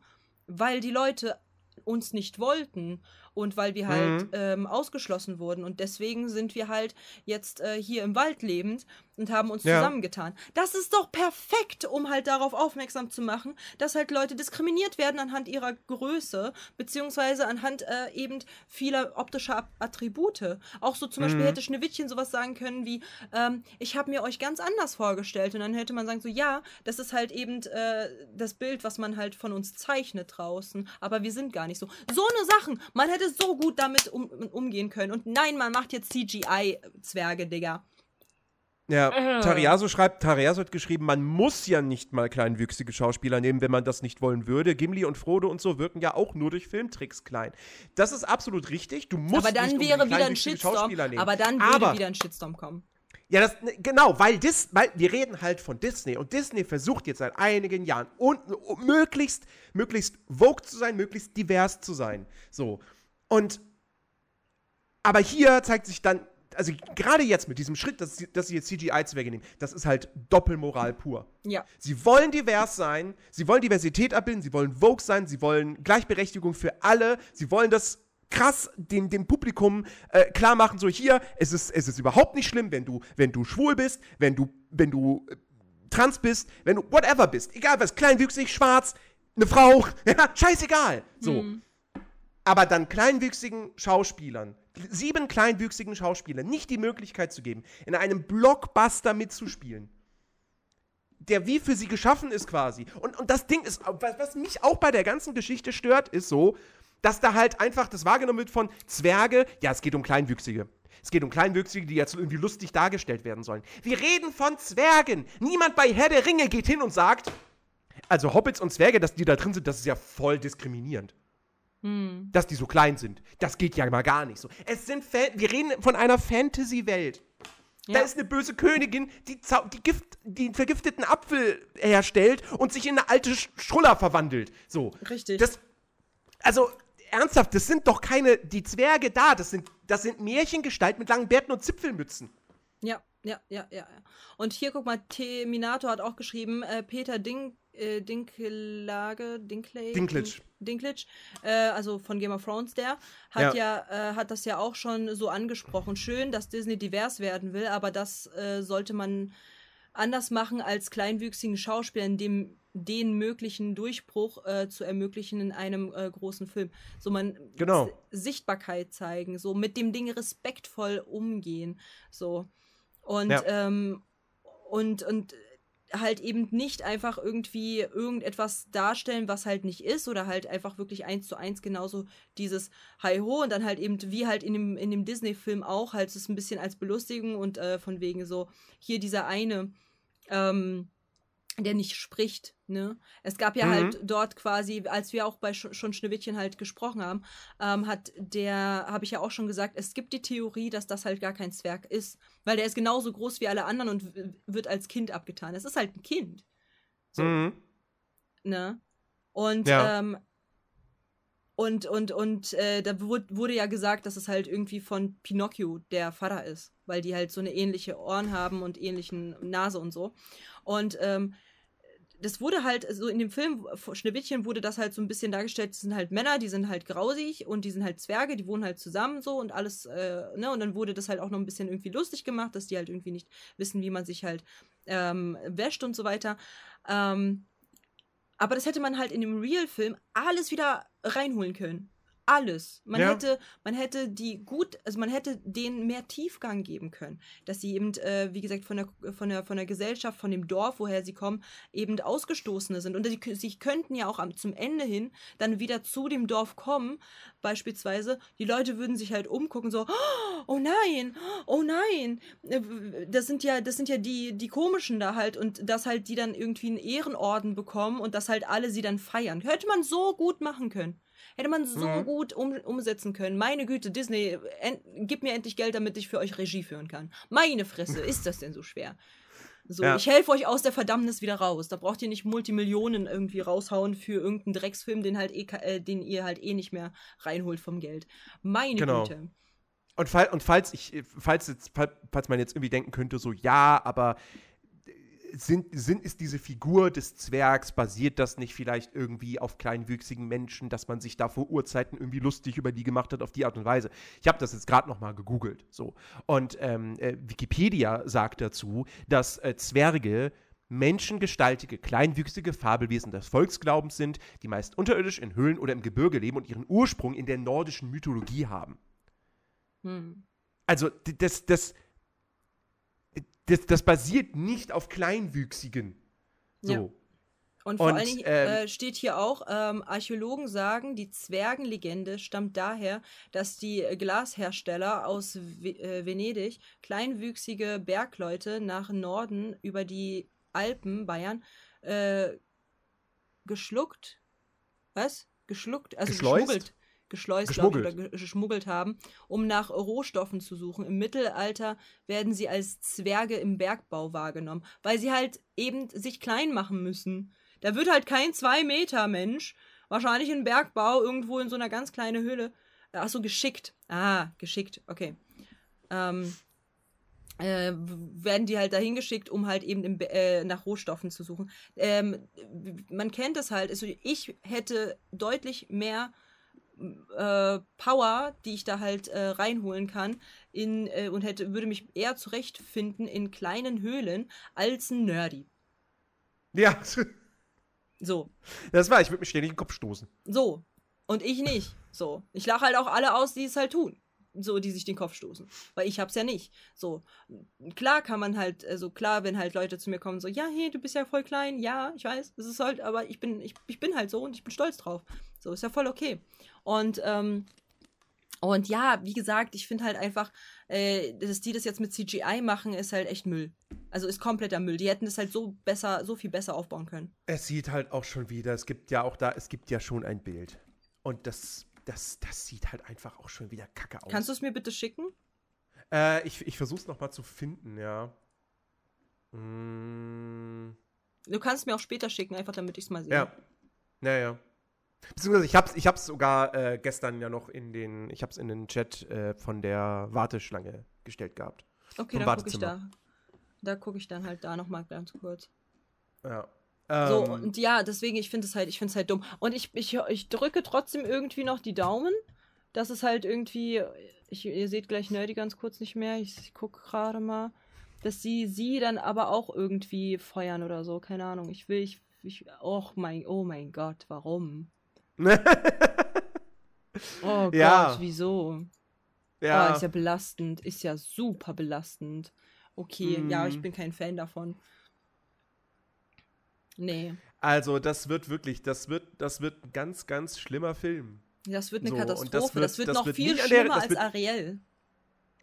[SPEAKER 1] weil die Leute uns nicht wollten und weil wir halt
[SPEAKER 2] Mhm.
[SPEAKER 1] ähm, ausgeschlossen wurden und deswegen sind wir halt jetzt äh, hier im Wald lebend und haben uns
[SPEAKER 2] Ja.
[SPEAKER 1] zusammengetan. Das ist doch perfekt, um halt darauf aufmerksam zu machen, dass halt Leute diskriminiert werden anhand ihrer Größe beziehungsweise anhand äh, eben vieler optischer Attribute. Auch so zum Beispiel hätte Schneewittchen sowas sagen können wie, ähm, ich habe mir euch ganz anders vorgestellt und dann hätte man sagen so, ja, das ist halt eben äh, das Bild, was man halt von uns zeichnet draußen, aber wir sind gar nicht so. So eine Sachen, man hätte so gut damit um, umgehen können und nein, man macht jetzt CGI-Zwerge, Digga.
[SPEAKER 2] Ja, Tariaso schreibt, Tariaso hat geschrieben, man muss ja nicht mal kleinwüchsige Schauspieler nehmen, wenn man das nicht wollen würde. Gimli und Frodo und so wirken ja auch nur durch Filmtricks klein. Das ist absolut richtig. Du musst
[SPEAKER 1] aber dann
[SPEAKER 2] nicht
[SPEAKER 1] wäre wieder ein
[SPEAKER 2] kleinwüchsige
[SPEAKER 1] Shitstorm,
[SPEAKER 2] Schauspieler nehmen.
[SPEAKER 1] aber dann würde
[SPEAKER 2] Aber-
[SPEAKER 1] wieder ein Shitstorm kommen.
[SPEAKER 2] Ja, das, ne, genau, weil, Dis, weil wir reden halt von Disney und Disney versucht jetzt seit einigen Jahren und, und möglichst, möglichst vogue zu sein, möglichst divers zu sein. So. Und, aber hier zeigt sich dann also gerade jetzt mit diesem Schritt, dass, sie- dass sie jetzt CGI-Zwerge nehmen, das ist halt Doppelmoral pur.
[SPEAKER 1] Ja.
[SPEAKER 2] Sie wollen divers sein, sie wollen Diversität abbilden, sie wollen Vogue sein, sie wollen Gleichberechtigung für alle, sie wollen das krass dem, dem Publikum äh, klar machen, so hier, es ist, es ist überhaupt nicht schlimm, wenn du, wenn du schwul bist, wenn du, wenn du äh, trans bist, wenn du whatever bist, egal was, kleinwüchsig, schwarz, eine Frau, ja, scheißegal. So. Aber dann kleinwüchsigen Schauspielern, sieben kleinwüchsigen Schauspielern, nicht die Möglichkeit zu geben, in einem Blockbuster mitzuspielen, der wie für sie geschaffen ist quasi. Und, und das Ding ist, was, was mich auch bei der ganzen Geschichte stört, ist so, dass da halt einfach das wahrgenommen wird von Zwerge, ja, es geht um Kleinwüchsige. Es geht um Kleinwüchsige, die jetzt irgendwie lustig dargestellt werden sollen. Wir reden von Zwergen. Niemand bei Herr der Ringe geht hin und sagt, also Hobbits und Zwerge, dass die da drin sind, das ist ja voll diskriminierend dass die so klein sind. Das geht ja mal gar nicht so. Es sind Fan wir reden von einer Fantasy-Welt. Da
[SPEAKER 1] Ja.
[SPEAKER 2] ist eine böse Königin, die, die, Gift, die vergifteten Apfel herstellt und sich in eine alte Sch- Schruller verwandelt. So.
[SPEAKER 1] Richtig.
[SPEAKER 2] Das, also, ernsthaft, das sind doch keine, die Zwerge da, das sind, das sind Märchengestalten mit langen Bärten und Zipfelmützen.
[SPEAKER 1] Ja, ja, ja, ja. Und hier, guck mal, Terminator hat auch geschrieben, äh, Peter Dink, äh, Dinklage, Dinklage?
[SPEAKER 2] Dinklage.
[SPEAKER 1] Dinklage, äh, also von Game of Thrones, der hat ja, äh, hat das ja auch schon so angesprochen. Schön, dass Disney divers werden will, aber das äh, sollte man anders machen als kleinwüchsigen Schauspielern, dem den möglichen Durchbruch äh, zu ermöglichen in einem äh, großen Film. So man
[SPEAKER 2] Genau.
[SPEAKER 1] Sichtbarkeit zeigen, so mit dem Ding respektvoll umgehen, so und
[SPEAKER 2] Ja.
[SPEAKER 1] ähm, und und halt eben nicht einfach irgendwie irgendetwas darstellen, was halt nicht ist oder halt einfach wirklich eins zu eins genauso dieses Hi ho und dann halt eben wie halt in dem in dem Disney-Film auch halt es ein bisschen als Belustigung und äh, von wegen so hier dieser eine ähm, der nicht spricht, ne? Es gab ja
[SPEAKER 2] Mhm.
[SPEAKER 1] halt dort quasi, als wir auch bei Sch schon Schneewittchen halt gesprochen haben, ähm, hat der, habe ich ja auch schon gesagt, es gibt die Theorie, dass das halt gar kein Zwerg ist, weil der ist genauso groß wie alle anderen und wird als Kind abgetan. Es ist halt ein Kind, So.
[SPEAKER 2] Mhm.
[SPEAKER 1] ne? Und
[SPEAKER 2] Ja.
[SPEAKER 1] ähm, und und und äh, da wurde, ja gesagt, dass es halt irgendwie von Pinocchio der Vater ist, weil die halt so eine ähnliche Ohren haben und ähnlichen Nase und so. Und ähm, das wurde halt, so in dem Film Schneewittchen wurde das halt so ein bisschen dargestellt, das sind halt Männer, die sind halt grausig und die sind halt Zwerge, die wohnen halt zusammen so und alles, äh, ne, und dann wurde das halt auch noch ein bisschen irgendwie lustig gemacht, dass die halt irgendwie nicht wissen, wie man sich halt ähm, wäscht und so weiter. Ähm, aber das hätte man halt in dem Real-Film alles wieder reinholen können. Alles. Man
[SPEAKER 2] Ja.
[SPEAKER 1] hätte, man hätte die gut, also man hätte denen mehr Tiefgang geben können, dass sie eben, äh, wie gesagt, von der, von der, von der Gesellschaft, von dem Dorf, woher sie kommen, eben Ausgestoßene sind. Und sie, sie könnten ja auch am, zum Ende hin dann wieder zu dem Dorf kommen, beispielsweise. Die Leute würden sich halt umgucken, so, oh nein, oh nein, äh, das sind ja, das sind ja die, die komischen da halt und dass halt die dann irgendwie einen Ehrenorden bekommen und dass halt alle sie dann feiern. Hätte man so gut machen können. Hätte man so
[SPEAKER 2] Mhm.
[SPEAKER 1] gut um, umsetzen können. Meine Güte, Disney, en, gib mir endlich Geld, damit ich für euch Regie führen kann. Meine Fresse, ist das denn so schwer? So,
[SPEAKER 2] Ja.
[SPEAKER 1] ich helfe euch aus der Verdammnis wieder raus. Da braucht ihr nicht Multimillionen irgendwie raushauen für irgendeinen Drecksfilm, den halt eh, äh, den ihr halt eh nicht mehr reinholt vom Geld. Meine
[SPEAKER 2] Genau.
[SPEAKER 1] Güte.
[SPEAKER 2] Und, fall, und falls ich, falls jetzt, fall- falls man jetzt irgendwie denken könnte, so ja, aber sind, sind, ist diese Figur des Zwergs, basiert das nicht vielleicht irgendwie auf kleinwüchsigen Menschen, dass man sich da vor Urzeiten irgendwie lustig über die gemacht hat auf die Art und Weise? Ich habe das jetzt gerade noch mal gegoogelt, so. Und ähm, äh, Wikipedia sagt dazu, dass äh, Zwerge menschengestaltige, kleinwüchsige Fabelwesen des Volksglaubens sind, die meist unterirdisch in Höhlen oder im Gebirge leben und ihren Ursprung in der nordischen Mythologie haben.
[SPEAKER 1] Hm.
[SPEAKER 2] Also, das, das, das, das basiert nicht auf Kleinwüchsigen. So.
[SPEAKER 1] Ja. Und vor
[SPEAKER 2] Und,
[SPEAKER 1] allen Dingen
[SPEAKER 2] ähm,
[SPEAKER 1] äh, steht hier auch, ähm, Archäologen sagen, die Zwergenlegende stammt daher, dass die Glashersteller aus We äh, Venedig kleinwüchsige Bergleute nach Norden über die Alpen, Bayern, äh, geschluckt, was? Geschluckt, also
[SPEAKER 2] Geschleust?
[SPEAKER 1] geschmuggelt. Geschleust, ich, oder
[SPEAKER 2] Geschmuggelt.
[SPEAKER 1] ge- geschmuggelt haben, um nach Rohstoffen zu suchen. Im Mittelalter werden sie als Zwerge im Bergbau wahrgenommen, weil sie halt eben sich klein machen müssen. Da wird halt kein Zwei-Meter-Mensch, wahrscheinlich in Bergbau, irgendwo in so einer ganz kleinen Höhle. Ach so, geschickt. Ah, geschickt, okay. ähm, äh, werden die halt dahin geschickt, um halt eben im, äh, nach Rohstoffen zu suchen. Ähm, man kennt es halt. Also ich hätte deutlich mehr äh, Power, die ich da halt äh, reinholen kann, in, äh, und hätte, würde mich eher zurechtfinden in kleinen Höhlen als ein Nerdy.
[SPEAKER 2] Ja,
[SPEAKER 1] So.
[SPEAKER 2] das war, ich würde mich ständig in den Kopf stoßen.
[SPEAKER 1] So. Und ich nicht. So. Ich lache halt auch alle aus, die es halt tun. So, die sich den Kopf stoßen. Weil ich hab's ja nicht. So. Klar kann man halt, also klar, wenn halt Leute zu mir kommen, so, ja, hey, du bist ja voll klein, ja, ich weiß, es ist halt, aber ich bin, ich, ich bin halt so und ich bin stolz drauf. So, ist ja voll okay. Und, ähm, und ja, wie gesagt, ich finde halt einfach, äh, dass die das jetzt mit CGI machen, ist halt echt Müll. Also ist kompletter Müll. Die hätten das halt so besser, so viel besser aufbauen können.
[SPEAKER 2] Es sieht halt auch schon wieder, es gibt ja auch da, es gibt ja schon ein Bild. Und das, das, das sieht halt einfach auch schon wieder kacke aus.
[SPEAKER 1] Kannst du es mir bitte schicken?
[SPEAKER 2] Äh, ich ich versuch's noch mal zu finden, ja. Mm,
[SPEAKER 1] Du kannst es mir auch später schicken, einfach damit ich es mal sehe.
[SPEAKER 2] ja. Ja, ja. Beziehungsweise ich hab's, ich hab's sogar äh, gestern ja noch in den, ich hab's in den Chat äh, von der Warteschlange gestellt gehabt.
[SPEAKER 1] Okay, dann gucke ich da. Da gucke ich dann halt da nochmal ganz kurz.
[SPEAKER 2] Ja.
[SPEAKER 1] So,
[SPEAKER 2] Ähm,
[SPEAKER 1] und ja, deswegen, ich finde es halt, ich finde es halt dumm. Und ich, ich, ich drücke trotzdem irgendwie noch die Daumen, dass es halt irgendwie, ich, ihr seht gleich Nerdy ganz kurz nicht mehr, ich, ich gucke gerade mal, dass sie sie dann aber auch irgendwie feuern oder so, keine Ahnung. Ich will, ich, ich, oh mein, oh mein Gott, warum? Oh Gott,
[SPEAKER 2] Ja.
[SPEAKER 1] wieso? Ja. Oh, ist ja belastend. Ist ja super belastend. Okay, ja, ich
[SPEAKER 2] Mhm.
[SPEAKER 1] bin kein Fan davon. Nee.
[SPEAKER 2] Also, das wird wirklich, das wird, das wird ein ganz, ganz schlimmer Film.
[SPEAKER 1] Das wird eine
[SPEAKER 2] So, und das
[SPEAKER 1] Katastrophe. Das wird,
[SPEAKER 2] wird- das
[SPEAKER 1] noch
[SPEAKER 2] wird
[SPEAKER 1] viel
[SPEAKER 2] der-
[SPEAKER 1] schlimmer
[SPEAKER 2] das
[SPEAKER 1] als
[SPEAKER 2] wird-
[SPEAKER 1] Ariel.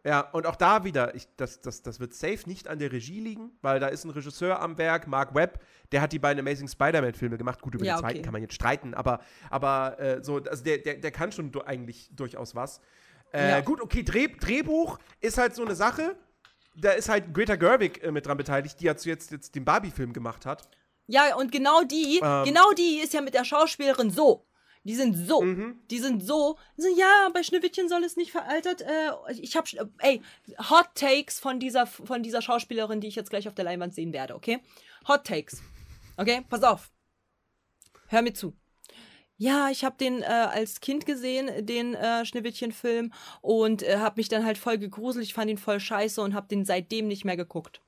[SPEAKER 2] Ja, und auch da wieder, ich, das, das, das wird safe nicht an der Regie liegen, weil da ist ein Regisseur am Werk, Mark Webb, der hat die beiden Amazing Spider-Man-Filme gemacht. Gut, über
[SPEAKER 1] Ja,
[SPEAKER 2] den zweiten
[SPEAKER 1] okay.
[SPEAKER 2] kann man jetzt streiten, aber, aber äh, so, also der, der, der kann schon eigentlich durchaus was. Äh,
[SPEAKER 1] Ja.
[SPEAKER 2] Gut, okay, Dreh, Drehbuch ist halt so eine Sache. Da ist halt Greta Gerwig äh, mit dran beteiligt, die jetzt, jetzt, jetzt den Barbie-Film gemacht hat.
[SPEAKER 1] Ja, und genau die,
[SPEAKER 2] Ähm.
[SPEAKER 1] genau die ist ja mit der Schauspielerin so. Die sind so.
[SPEAKER 2] Mhm.
[SPEAKER 1] Die sind so. so. Ja, bei Schneewittchen soll es nicht veraltert. Äh, ich hab. sch- Ey, Hot Takes von dieser, von dieser Schauspielerin, die ich jetzt gleich auf der Leinwand sehen werde, okay? Hot Takes. Okay, pass auf. Hör mir zu. Ja, ich habe den äh, als Kind gesehen, den äh, Schneewittchen-Film, und äh, habe mich dann halt voll gegruselt. Ich fand ihn voll scheiße und habe den seitdem nicht mehr geguckt.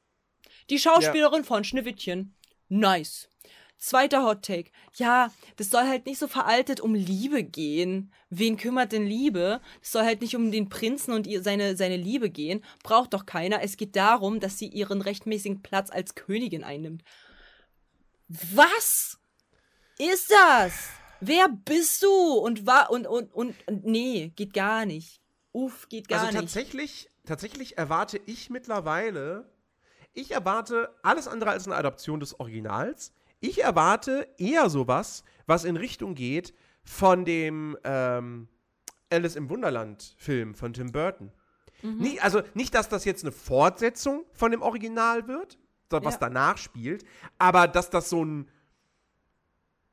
[SPEAKER 1] Die Schauspielerin von Schneewittchen, nice. Zweiter Hot Take. Ja, das soll halt nicht so veraltet um Liebe gehen. Wen kümmert denn Liebe? Das soll halt nicht um den Prinzen und ihr, seine, seine Liebe gehen. Braucht doch keiner. Es geht darum, dass sie ihren rechtmäßigen Platz als Königin einnimmt. Was ist das? Wer bist du? Und war und, und, und, und nee, geht gar nicht. Uff, geht gar
[SPEAKER 2] also
[SPEAKER 1] nicht.
[SPEAKER 2] tatsächlich, tatsächlich erwarte ich mittlerweile, ich erwarte alles andere als eine Adaption des Originals. Ich erwarte eher sowas, was in Richtung geht von dem ähm, Alice im Wunderland-Film von Tim Burton.
[SPEAKER 1] Mhm.
[SPEAKER 2] Nie, also nicht, dass das jetzt eine Fortsetzung von dem Original wird, was
[SPEAKER 1] Ja.
[SPEAKER 2] danach spielt, aber dass das so ein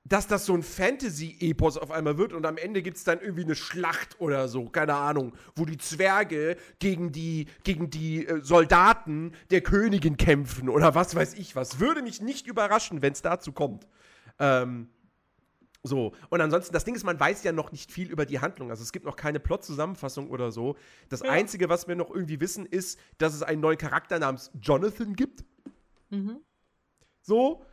[SPEAKER 2] dass das so ein Fantasy-Epos auf einmal wird und am Ende gibt es dann irgendwie eine Schlacht oder so, keine Ahnung, wo die Zwerge gegen die, gegen die äh, Soldaten der Königin kämpfen oder was weiß ich was. Würde mich nicht überraschen, wenn es dazu kommt. Ähm, so, und ansonsten, das Ding ist, man weiß ja noch nicht viel über die Handlung. Also es gibt noch keine Plot-Zusammenfassung oder so. Das Einzige, was wir noch irgendwie wissen, ist, dass es einen neuen Charakter namens Jonathan gibt.
[SPEAKER 1] Mhm.
[SPEAKER 2] So.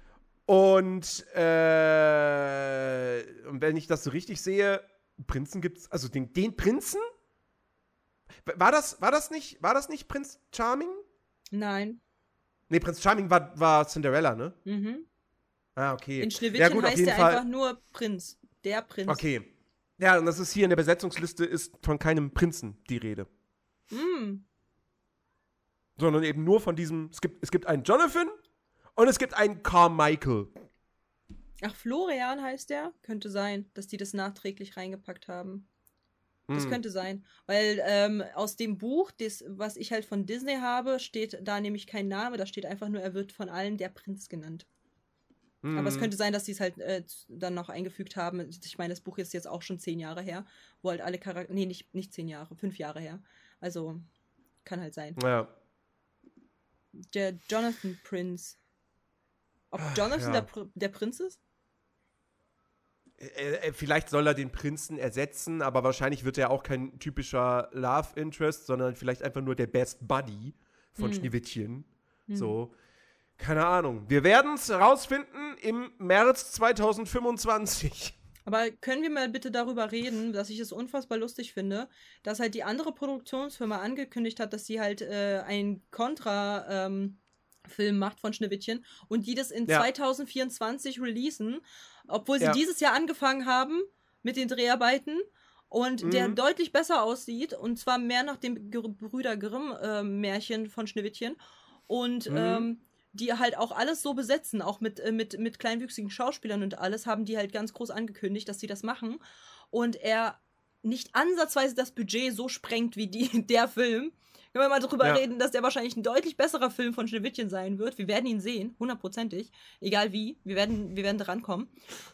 [SPEAKER 2] Und, äh, und wenn ich das so richtig sehe, Prinzen gibt's, also den, den Prinzen? War das, war das nicht, war das nicht Prinz Charming?
[SPEAKER 1] Nein.
[SPEAKER 2] Nee, Prinz Charming war, war Cinderella, ne?
[SPEAKER 1] Mhm.
[SPEAKER 2] Ah, okay.
[SPEAKER 1] In Schneewittchen
[SPEAKER 2] ja, gut,
[SPEAKER 1] heißt er
[SPEAKER 2] Fall.
[SPEAKER 1] einfach nur Prinz. Der Prinz.
[SPEAKER 2] Okay. Ja, und das ist hier in der Besetzungsliste ist von keinem Prinzen die Rede.
[SPEAKER 1] Mm.
[SPEAKER 2] Sondern eben nur von diesem, es gibt, es gibt einen Jonathan und es gibt einen Carmichael.
[SPEAKER 1] Ach, Florian heißt der? Könnte sein, dass die das nachträglich reingepackt haben. Das
[SPEAKER 2] Hm.
[SPEAKER 1] könnte sein. Weil ähm, aus dem Buch, das, was ich halt von Disney habe, steht da nämlich kein Name. Da steht einfach nur, er wird von allen der Prinz genannt.
[SPEAKER 2] Hm.
[SPEAKER 1] Aber es könnte sein, dass die es halt äh, dann noch eingefügt haben. Ich meine, das Buch ist jetzt auch schon zehn Jahre her, wo halt alle Charaktere. Nee, nicht, nicht zehn Jahre, fünf Jahre her. Also, Kann halt sein.
[SPEAKER 2] Ja.
[SPEAKER 1] Der Jonathan Prince. Ob Jonathan
[SPEAKER 2] ja.
[SPEAKER 1] der, der Prinz ist?
[SPEAKER 2] Äh, äh, vielleicht soll er den Prinzen ersetzen, aber wahrscheinlich wird er auch kein typischer Love Interest, sondern vielleicht einfach nur der Best Buddy von
[SPEAKER 1] Hm.
[SPEAKER 2] Schneewittchen. So. Keine Ahnung. Wir werden es herausfinden im März 2025.
[SPEAKER 1] Aber können wir mal bitte darüber reden, dass ich es unfassbar lustig finde, dass halt die andere Produktionsfirma angekündigt hat, dass sie halt äh, einen Contra-Film macht von Schneewittchen und die das in
[SPEAKER 2] Ja.
[SPEAKER 1] 2024 releasen, obwohl sie
[SPEAKER 2] Ja.
[SPEAKER 1] dieses Jahr angefangen haben mit den Dreharbeiten und der
[SPEAKER 2] Mhm.
[SPEAKER 1] deutlich besser aussieht und zwar mehr nach dem Brüder Grimm-Märchen von Schneewittchen und
[SPEAKER 2] Mhm.
[SPEAKER 1] ähm, die halt auch alles so besetzen, auch mit, äh, mit, mit kleinwüchsigen Schauspielern und alles, haben die halt ganz groß angekündigt, dass sie das machen. Und er nicht ansatzweise das Budget so sprengt wie die, der Film. Können wir mal drüber
[SPEAKER 2] Ja.
[SPEAKER 1] reden, dass der wahrscheinlich ein deutlich besserer Film von Schneewittchen sein wird. Wir werden ihn sehen, hundertprozentig. Egal wie. Wir werden, wir werden drankommen.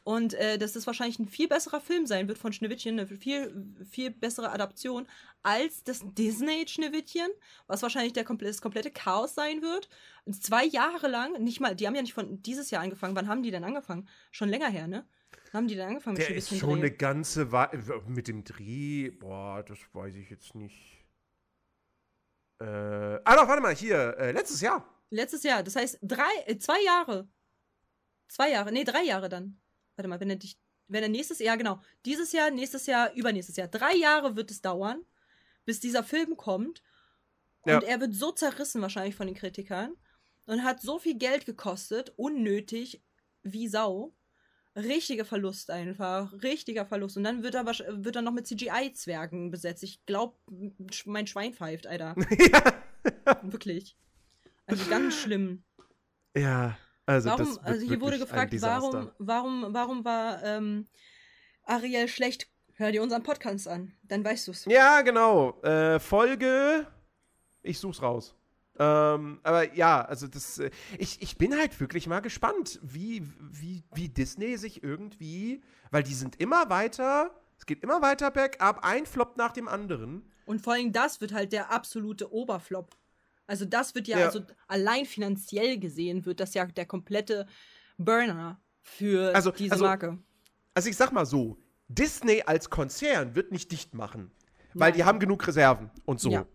[SPEAKER 1] Und äh, dass das wahrscheinlich ein viel besserer Film sein wird von Schneewittchen. Eine viel, viel bessere Adaption als das Disney-Schneewittchen, was wahrscheinlich der komple das komplette Chaos sein wird. Und zwei Jahre lang, nicht mal, die haben ja nicht von dieses Jahr angefangen. Wann haben die denn angefangen? Schon länger her, ne? Haben die denn angefangen mit
[SPEAKER 2] Der ist
[SPEAKER 1] Schneewittchen
[SPEAKER 2] schon
[SPEAKER 1] drehen?
[SPEAKER 2] eine ganze Weile. Mit dem Dreh, boah, das weiß ich jetzt nicht. Äh, ah, doch, warte mal, hier, äh, letztes Jahr.
[SPEAKER 1] Letztes Jahr. Das heißt, drei, äh, zwei Jahre. Zwei Jahre. Nee, drei Jahre dann. Warte mal, wenn er dich. Wenn er nächstes Jahr, genau. Dieses Jahr, nächstes Jahr, übernächstes Jahr. Drei Jahre wird es dauern, bis dieser Film kommt. Und
[SPEAKER 2] Ja.
[SPEAKER 1] er wird so zerrissen wahrscheinlich von den Kritikern. Und hat so viel Geld gekostet. Unnötig wie Sau. Richtiger Verlust einfach. Richtiger Verlust. Und dann wird er, wird er noch mit CGI-Zwergen besetzt. Ich glaube, mein Schwein pfeift, Alter. Wirklich. Also ganz schlimm.
[SPEAKER 2] Ja, also
[SPEAKER 1] Warum, also hier wurde gefragt, warum, warum, warum war ähm, Ariel schlecht? Hör dir unseren Podcast an, dann weißt du's.
[SPEAKER 2] Ja, genau. Äh, Folge. Ich such's raus. Ähm, aber ja, also das. Äh, ich, ich bin halt wirklich mal gespannt, wie, wie, wie Disney sich irgendwie. Weil die sind immer weiter. Es geht immer weiter bergab. Ein Flop nach dem anderen.
[SPEAKER 1] Und vor allem das wird halt der absolute Oberflop. Also das wird ja,
[SPEAKER 2] Ja.
[SPEAKER 1] also allein finanziell gesehen wird das ja der komplette Burner für
[SPEAKER 2] Also-
[SPEAKER 1] diese
[SPEAKER 2] also-
[SPEAKER 1] Marke.
[SPEAKER 2] Also ich sag mal so: Disney als Konzern wird nicht dicht machen. Weil
[SPEAKER 1] Nein.
[SPEAKER 2] die haben genug Reserven und so.
[SPEAKER 1] Ja.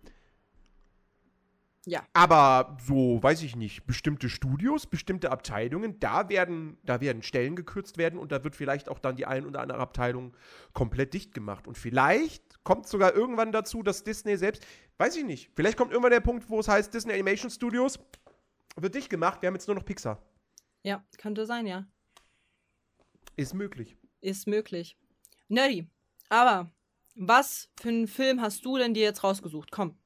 [SPEAKER 1] Ja.
[SPEAKER 2] Aber so, weiß ich nicht, bestimmte Studios, bestimmte Abteilungen, da werden, da werden Stellen gekürzt werden und da wird vielleicht auch dann die ein oder andere Abteilung komplett dicht gemacht. Und vielleicht kommt sogar irgendwann dazu, dass Disney selbst, weiß ich nicht, vielleicht kommt irgendwann der Punkt, wo es heißt, Disney Animation Studios wird dicht gemacht, wir haben jetzt nur noch Pixar.
[SPEAKER 1] Ja, könnte sein, ja.
[SPEAKER 2] Ist möglich.
[SPEAKER 1] Ist möglich. Nerdy. Aber was für einen Film hast du denn dir jetzt rausgesucht? Komm,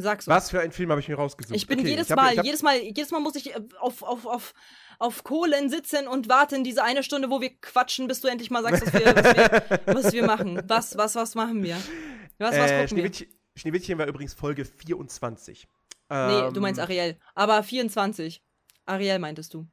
[SPEAKER 1] sag's uns.
[SPEAKER 2] Was für einen Film habe ich mir rausgesucht?
[SPEAKER 1] Ich bin
[SPEAKER 2] Okay,
[SPEAKER 1] jedes
[SPEAKER 2] ich hab-
[SPEAKER 1] Mal,
[SPEAKER 2] ich hab-
[SPEAKER 1] jedes Mal, jedes Mal muss ich äh, auf, auf, auf, auf Kohlen sitzen und warten, diese eine Stunde, wo wir quatschen, bis du endlich mal sagst, was wir, was wir, was wir machen. Was, was, was machen wir? Was, was
[SPEAKER 2] äh,
[SPEAKER 1] wir?
[SPEAKER 2] Schneewittchen, Schneewittchen war übrigens Folge 24.
[SPEAKER 1] Nee,
[SPEAKER 2] Ähm,
[SPEAKER 1] du meinst Ariel. Aber 24. Ariel meintest du.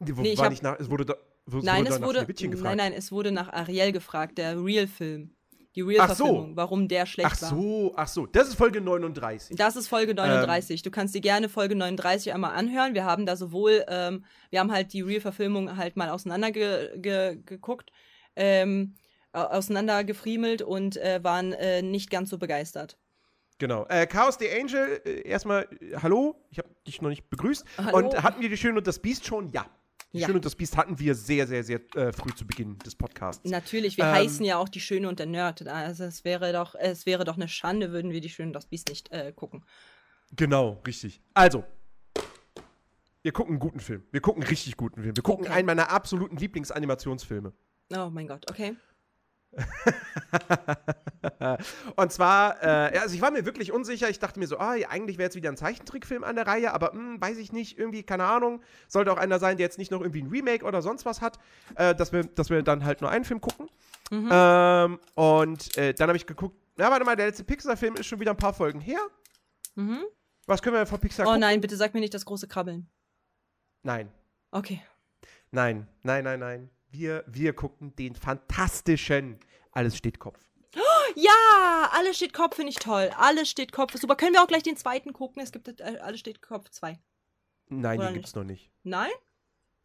[SPEAKER 2] Die, wo,
[SPEAKER 1] Nee,
[SPEAKER 2] war
[SPEAKER 1] hab-
[SPEAKER 2] nicht nach, es wurde, da, es
[SPEAKER 1] Nein,
[SPEAKER 2] wurde
[SPEAKER 1] es
[SPEAKER 2] nach
[SPEAKER 1] wurde.
[SPEAKER 2] Schneewittchen gefragt.
[SPEAKER 1] Nein, nein, es wurde nach Ariel gefragt, der Real-Film. Die
[SPEAKER 2] Ach
[SPEAKER 1] Real-Verfilmung,
[SPEAKER 2] so.
[SPEAKER 1] warum der schlecht
[SPEAKER 2] Ach
[SPEAKER 1] war.
[SPEAKER 2] so, ach so, das ist Folge 39.
[SPEAKER 1] Das ist Folge
[SPEAKER 2] Ähm.
[SPEAKER 1] 39. du kannst dir gerne Folge 39 einmal anhören. Wir haben da sowohl, ähm, wir haben halt die Real-Verfilmung halt mal auseinandergeguckt, ge geguckt, ähm, au- auseinandergefriemelt und äh, waren äh, nicht ganz so begeistert.
[SPEAKER 2] Genau. Äh, Chaos the Angel, äh, erstmal, hallo, ich habe dich noch nicht begrüßt.
[SPEAKER 1] Hallo.
[SPEAKER 2] Und hatten wir die Schöne und das Biest schon? Ja. Die
[SPEAKER 1] Ja.
[SPEAKER 2] Schöne und das Biest hatten wir sehr, sehr, sehr äh, früh zu Beginn des Podcasts.
[SPEAKER 1] Natürlich, wir
[SPEAKER 2] Ähm.
[SPEAKER 1] heißen ja auch die Schöne und der Nerd. Also es wäre doch, es wäre doch eine Schande, würden wir die Schöne und das Biest nicht äh, gucken.
[SPEAKER 2] Genau, richtig. Also, wir gucken einen guten Film. Wir gucken einen richtig guten Film. Wir gucken
[SPEAKER 1] Okay.
[SPEAKER 2] einen meiner absoluten Lieblingsanimationsfilme.
[SPEAKER 1] Oh mein Gott, okay.
[SPEAKER 2] Und zwar, äh, also ich war mir wirklich unsicher. Ich dachte mir so, ah, ja, eigentlich wäre jetzt wieder ein Zeichentrickfilm an der Reihe, aber hm, weiß ich nicht, irgendwie, keine Ahnung. Sollte auch einer sein, der jetzt nicht noch irgendwie ein Remake oder sonst was hat, äh, dass, wir, dass wir dann halt nur einen Film gucken.
[SPEAKER 1] Mhm.
[SPEAKER 2] Ähm, und äh, dann habe ich geguckt, na, warte mal, der letzte Pixar-Film ist schon wieder ein paar Folgen her.
[SPEAKER 1] Mhm.
[SPEAKER 2] Was können wir von Pixar
[SPEAKER 1] Oh
[SPEAKER 2] gucken?
[SPEAKER 1] nein, bitte sag mir nicht das große Krabbeln.
[SPEAKER 2] Nein,
[SPEAKER 1] Okay.
[SPEAKER 2] nein, nein, nein, nein. Wir, wir gucken den fantastischen Alles steht Kopf.
[SPEAKER 1] Ja, alles steht Kopf finde ich toll. Alles steht Kopf ist super. Können wir auch gleich den zweiten gucken? Es gibt äh, alles steht Kopf 2.
[SPEAKER 2] Nein,
[SPEAKER 1] Oder
[SPEAKER 2] den gibt's noch nicht.
[SPEAKER 1] Nein?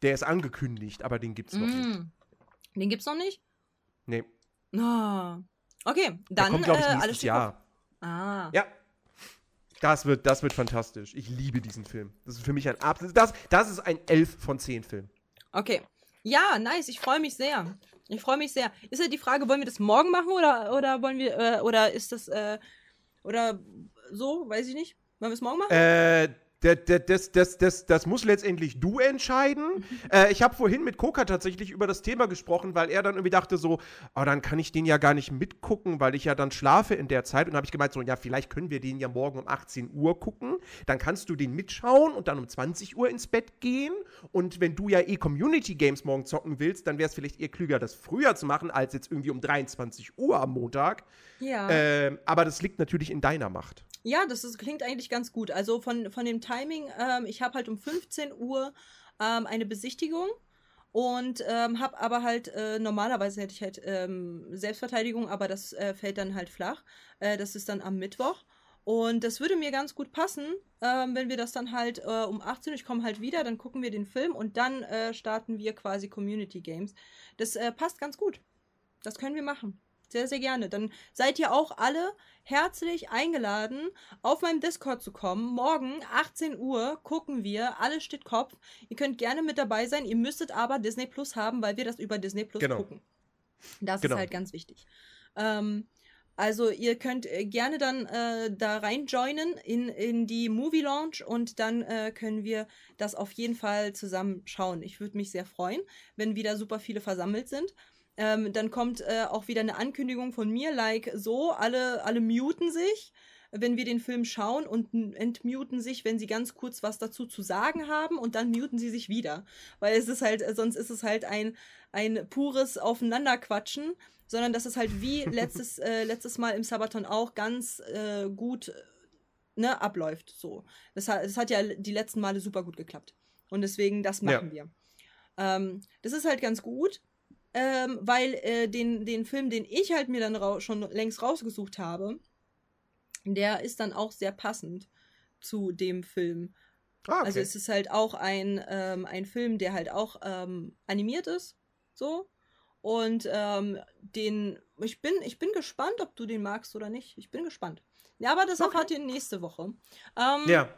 [SPEAKER 2] Der ist angekündigt, aber den gibt's noch nicht.
[SPEAKER 1] Mm. Den gibt's noch nicht?
[SPEAKER 2] Nee,
[SPEAKER 1] Ah. Okay,
[SPEAKER 2] der
[SPEAKER 1] dann
[SPEAKER 2] kommt, glaube ich,
[SPEAKER 1] äh, alles steht
[SPEAKER 2] Jahr.
[SPEAKER 1] Kopf. Ah.
[SPEAKER 2] Ja. Das wird, das wird fantastisch. Ich liebe diesen Film. Das ist für mich ein absolutes. Das, das ist ein 11 von 10 Film.
[SPEAKER 1] Okay. Ja, nice. Ich freue mich sehr. Ich freue mich sehr. Ist ja die Frage, wollen wir das morgen machen oder, oder wollen wir, äh, oder ist das, äh, oder so, weiß ich nicht. Wollen wir es morgen machen?
[SPEAKER 2] Äh, das, das, das, das, das muss letztendlich du entscheiden. äh, ich habe vorhin mit Koka tatsächlich über das Thema gesprochen, weil er dann irgendwie dachte so, oh, dann kann ich den ja gar nicht mitgucken, weil ich ja dann schlafe in der Zeit. Und habe ich gemeint so, ja, vielleicht können wir den ja morgen um 18 Uhr gucken. Dann kannst du den mitschauen und dann um 20 Uhr ins Bett gehen. Und wenn du ja eh Community Games morgen zocken willst, dann wäre es vielleicht eher klüger, das früher zu machen, als jetzt irgendwie um 23 Uhr am Montag.
[SPEAKER 1] ja.
[SPEAKER 2] Ähm, aber das liegt natürlich in deiner Macht.
[SPEAKER 1] Ja, das ist, klingt eigentlich ganz gut. Also von, von dem Timing, ähm, ich habe halt um 15 Uhr ähm, eine Besichtigung und ähm, habe aber halt, äh, normalerweise hätte ich halt ähm, Selbstverteidigung, aber das äh, fällt dann halt flach. Äh, das ist dann am Mittwoch. Und das würde mir ganz gut passen, ähm, wenn wir das dann halt äh, um 18 Uhr, ich komme halt wieder, dann gucken wir den Film und dann äh, starten wir quasi Community Games. Das äh, passt ganz gut. Das können wir machen. Sehr, sehr gerne. Dann seid ihr auch alle herzlich eingeladen, auf meinem Discord zu kommen. Morgen, 18 Uhr, gucken wir. Alles steht Kopf. Ihr könnt gerne mit dabei sein. Ihr müsstet aber Disney Plus haben, weil wir das über Disney Plus
[SPEAKER 2] Genau.
[SPEAKER 1] gucken. Das
[SPEAKER 2] Genau.
[SPEAKER 1] ist halt ganz wichtig. Ähm, also ihr könnt äh, gerne dann äh, da rein joinen in, in die Movie Launch und dann äh, können wir das auf jeden Fall zusammen schauen. Ich würde mich sehr freuen, wenn wieder super viele versammelt sind. Ähm, dann kommt äh, auch wieder eine Ankündigung von mir, like so, alle, alle muten sich, wenn wir den Film schauen und entmuten sich, wenn sie ganz kurz was dazu zu sagen haben und dann muten sie sich wieder. Weil es ist halt, äh, sonst ist es halt ein, ein pures Aufeinanderquatschen, sondern das ist halt wie letztes, äh, letztes Mal im Sabaton auch ganz äh, gut ne, abläuft. So. Das hat, das hat ja die letzten Male super gut geklappt. Und deswegen, das
[SPEAKER 2] Ja.
[SPEAKER 1] machen wir. Ähm, das ist halt ganz gut, ähm, weil äh, den, den Film, den ich halt mir dann schon längst rausgesucht habe, der ist dann auch sehr passend zu dem Film.
[SPEAKER 2] Ah, okay.
[SPEAKER 1] Also es ist halt auch ein, ähm, ein Film, der halt auch ähm, animiert ist. So. Und ähm, den, ich bin, ich bin gespannt, ob du den magst oder nicht. Ich bin gespannt. Ja, aber das
[SPEAKER 2] Okay.
[SPEAKER 1] erfahrt ihr nächste Woche. Ähm,
[SPEAKER 2] ja.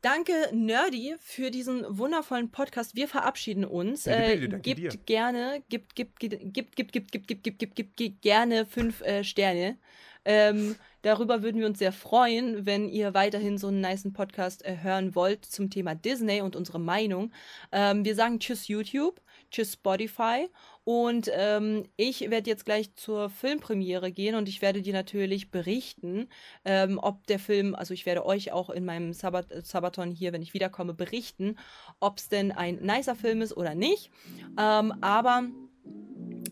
[SPEAKER 1] Danke, Nerdy, für diesen wundervollen Podcast. Wir verabschieden uns. Äh,
[SPEAKER 2] bitte,
[SPEAKER 1] gibt
[SPEAKER 2] dir.
[SPEAKER 1] gerne, gibt, gibt, gibt, gibt, gibt, gibt, gibt, gibt, gibt, gibt, gibt gerne fünf äh, Sterne. Ähm, darüber würden wir uns sehr freuen, wenn ihr weiterhin so einen niceen Podcast äh, hören wollt zum Thema Disney und unsere Meinung. Ähm, wir sagen Tschüss YouTube, Tschüss Spotify und ähm, ich werde jetzt gleich zur Filmpremiere gehen und ich werde dir natürlich berichten, ähm, ob der Film, also ich werde euch auch in meinem Sabbat, äh, Sabaton hier, wenn ich wiederkomme, berichten, ob es denn ein nicer Film ist oder nicht. Ähm, aber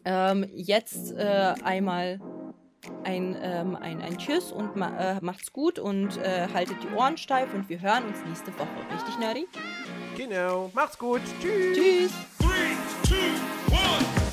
[SPEAKER 1] ähm, jetzt äh, einmal ein, ähm, ein, ein Tschüss und ma äh, macht's gut und äh, haltet die Ohren steif und wir hören uns nächste Woche. Richtig, Nerdy?
[SPEAKER 2] Genau. Macht's gut. Tschüss.
[SPEAKER 1] Tschüss!
[SPEAKER 3] Three, two, one.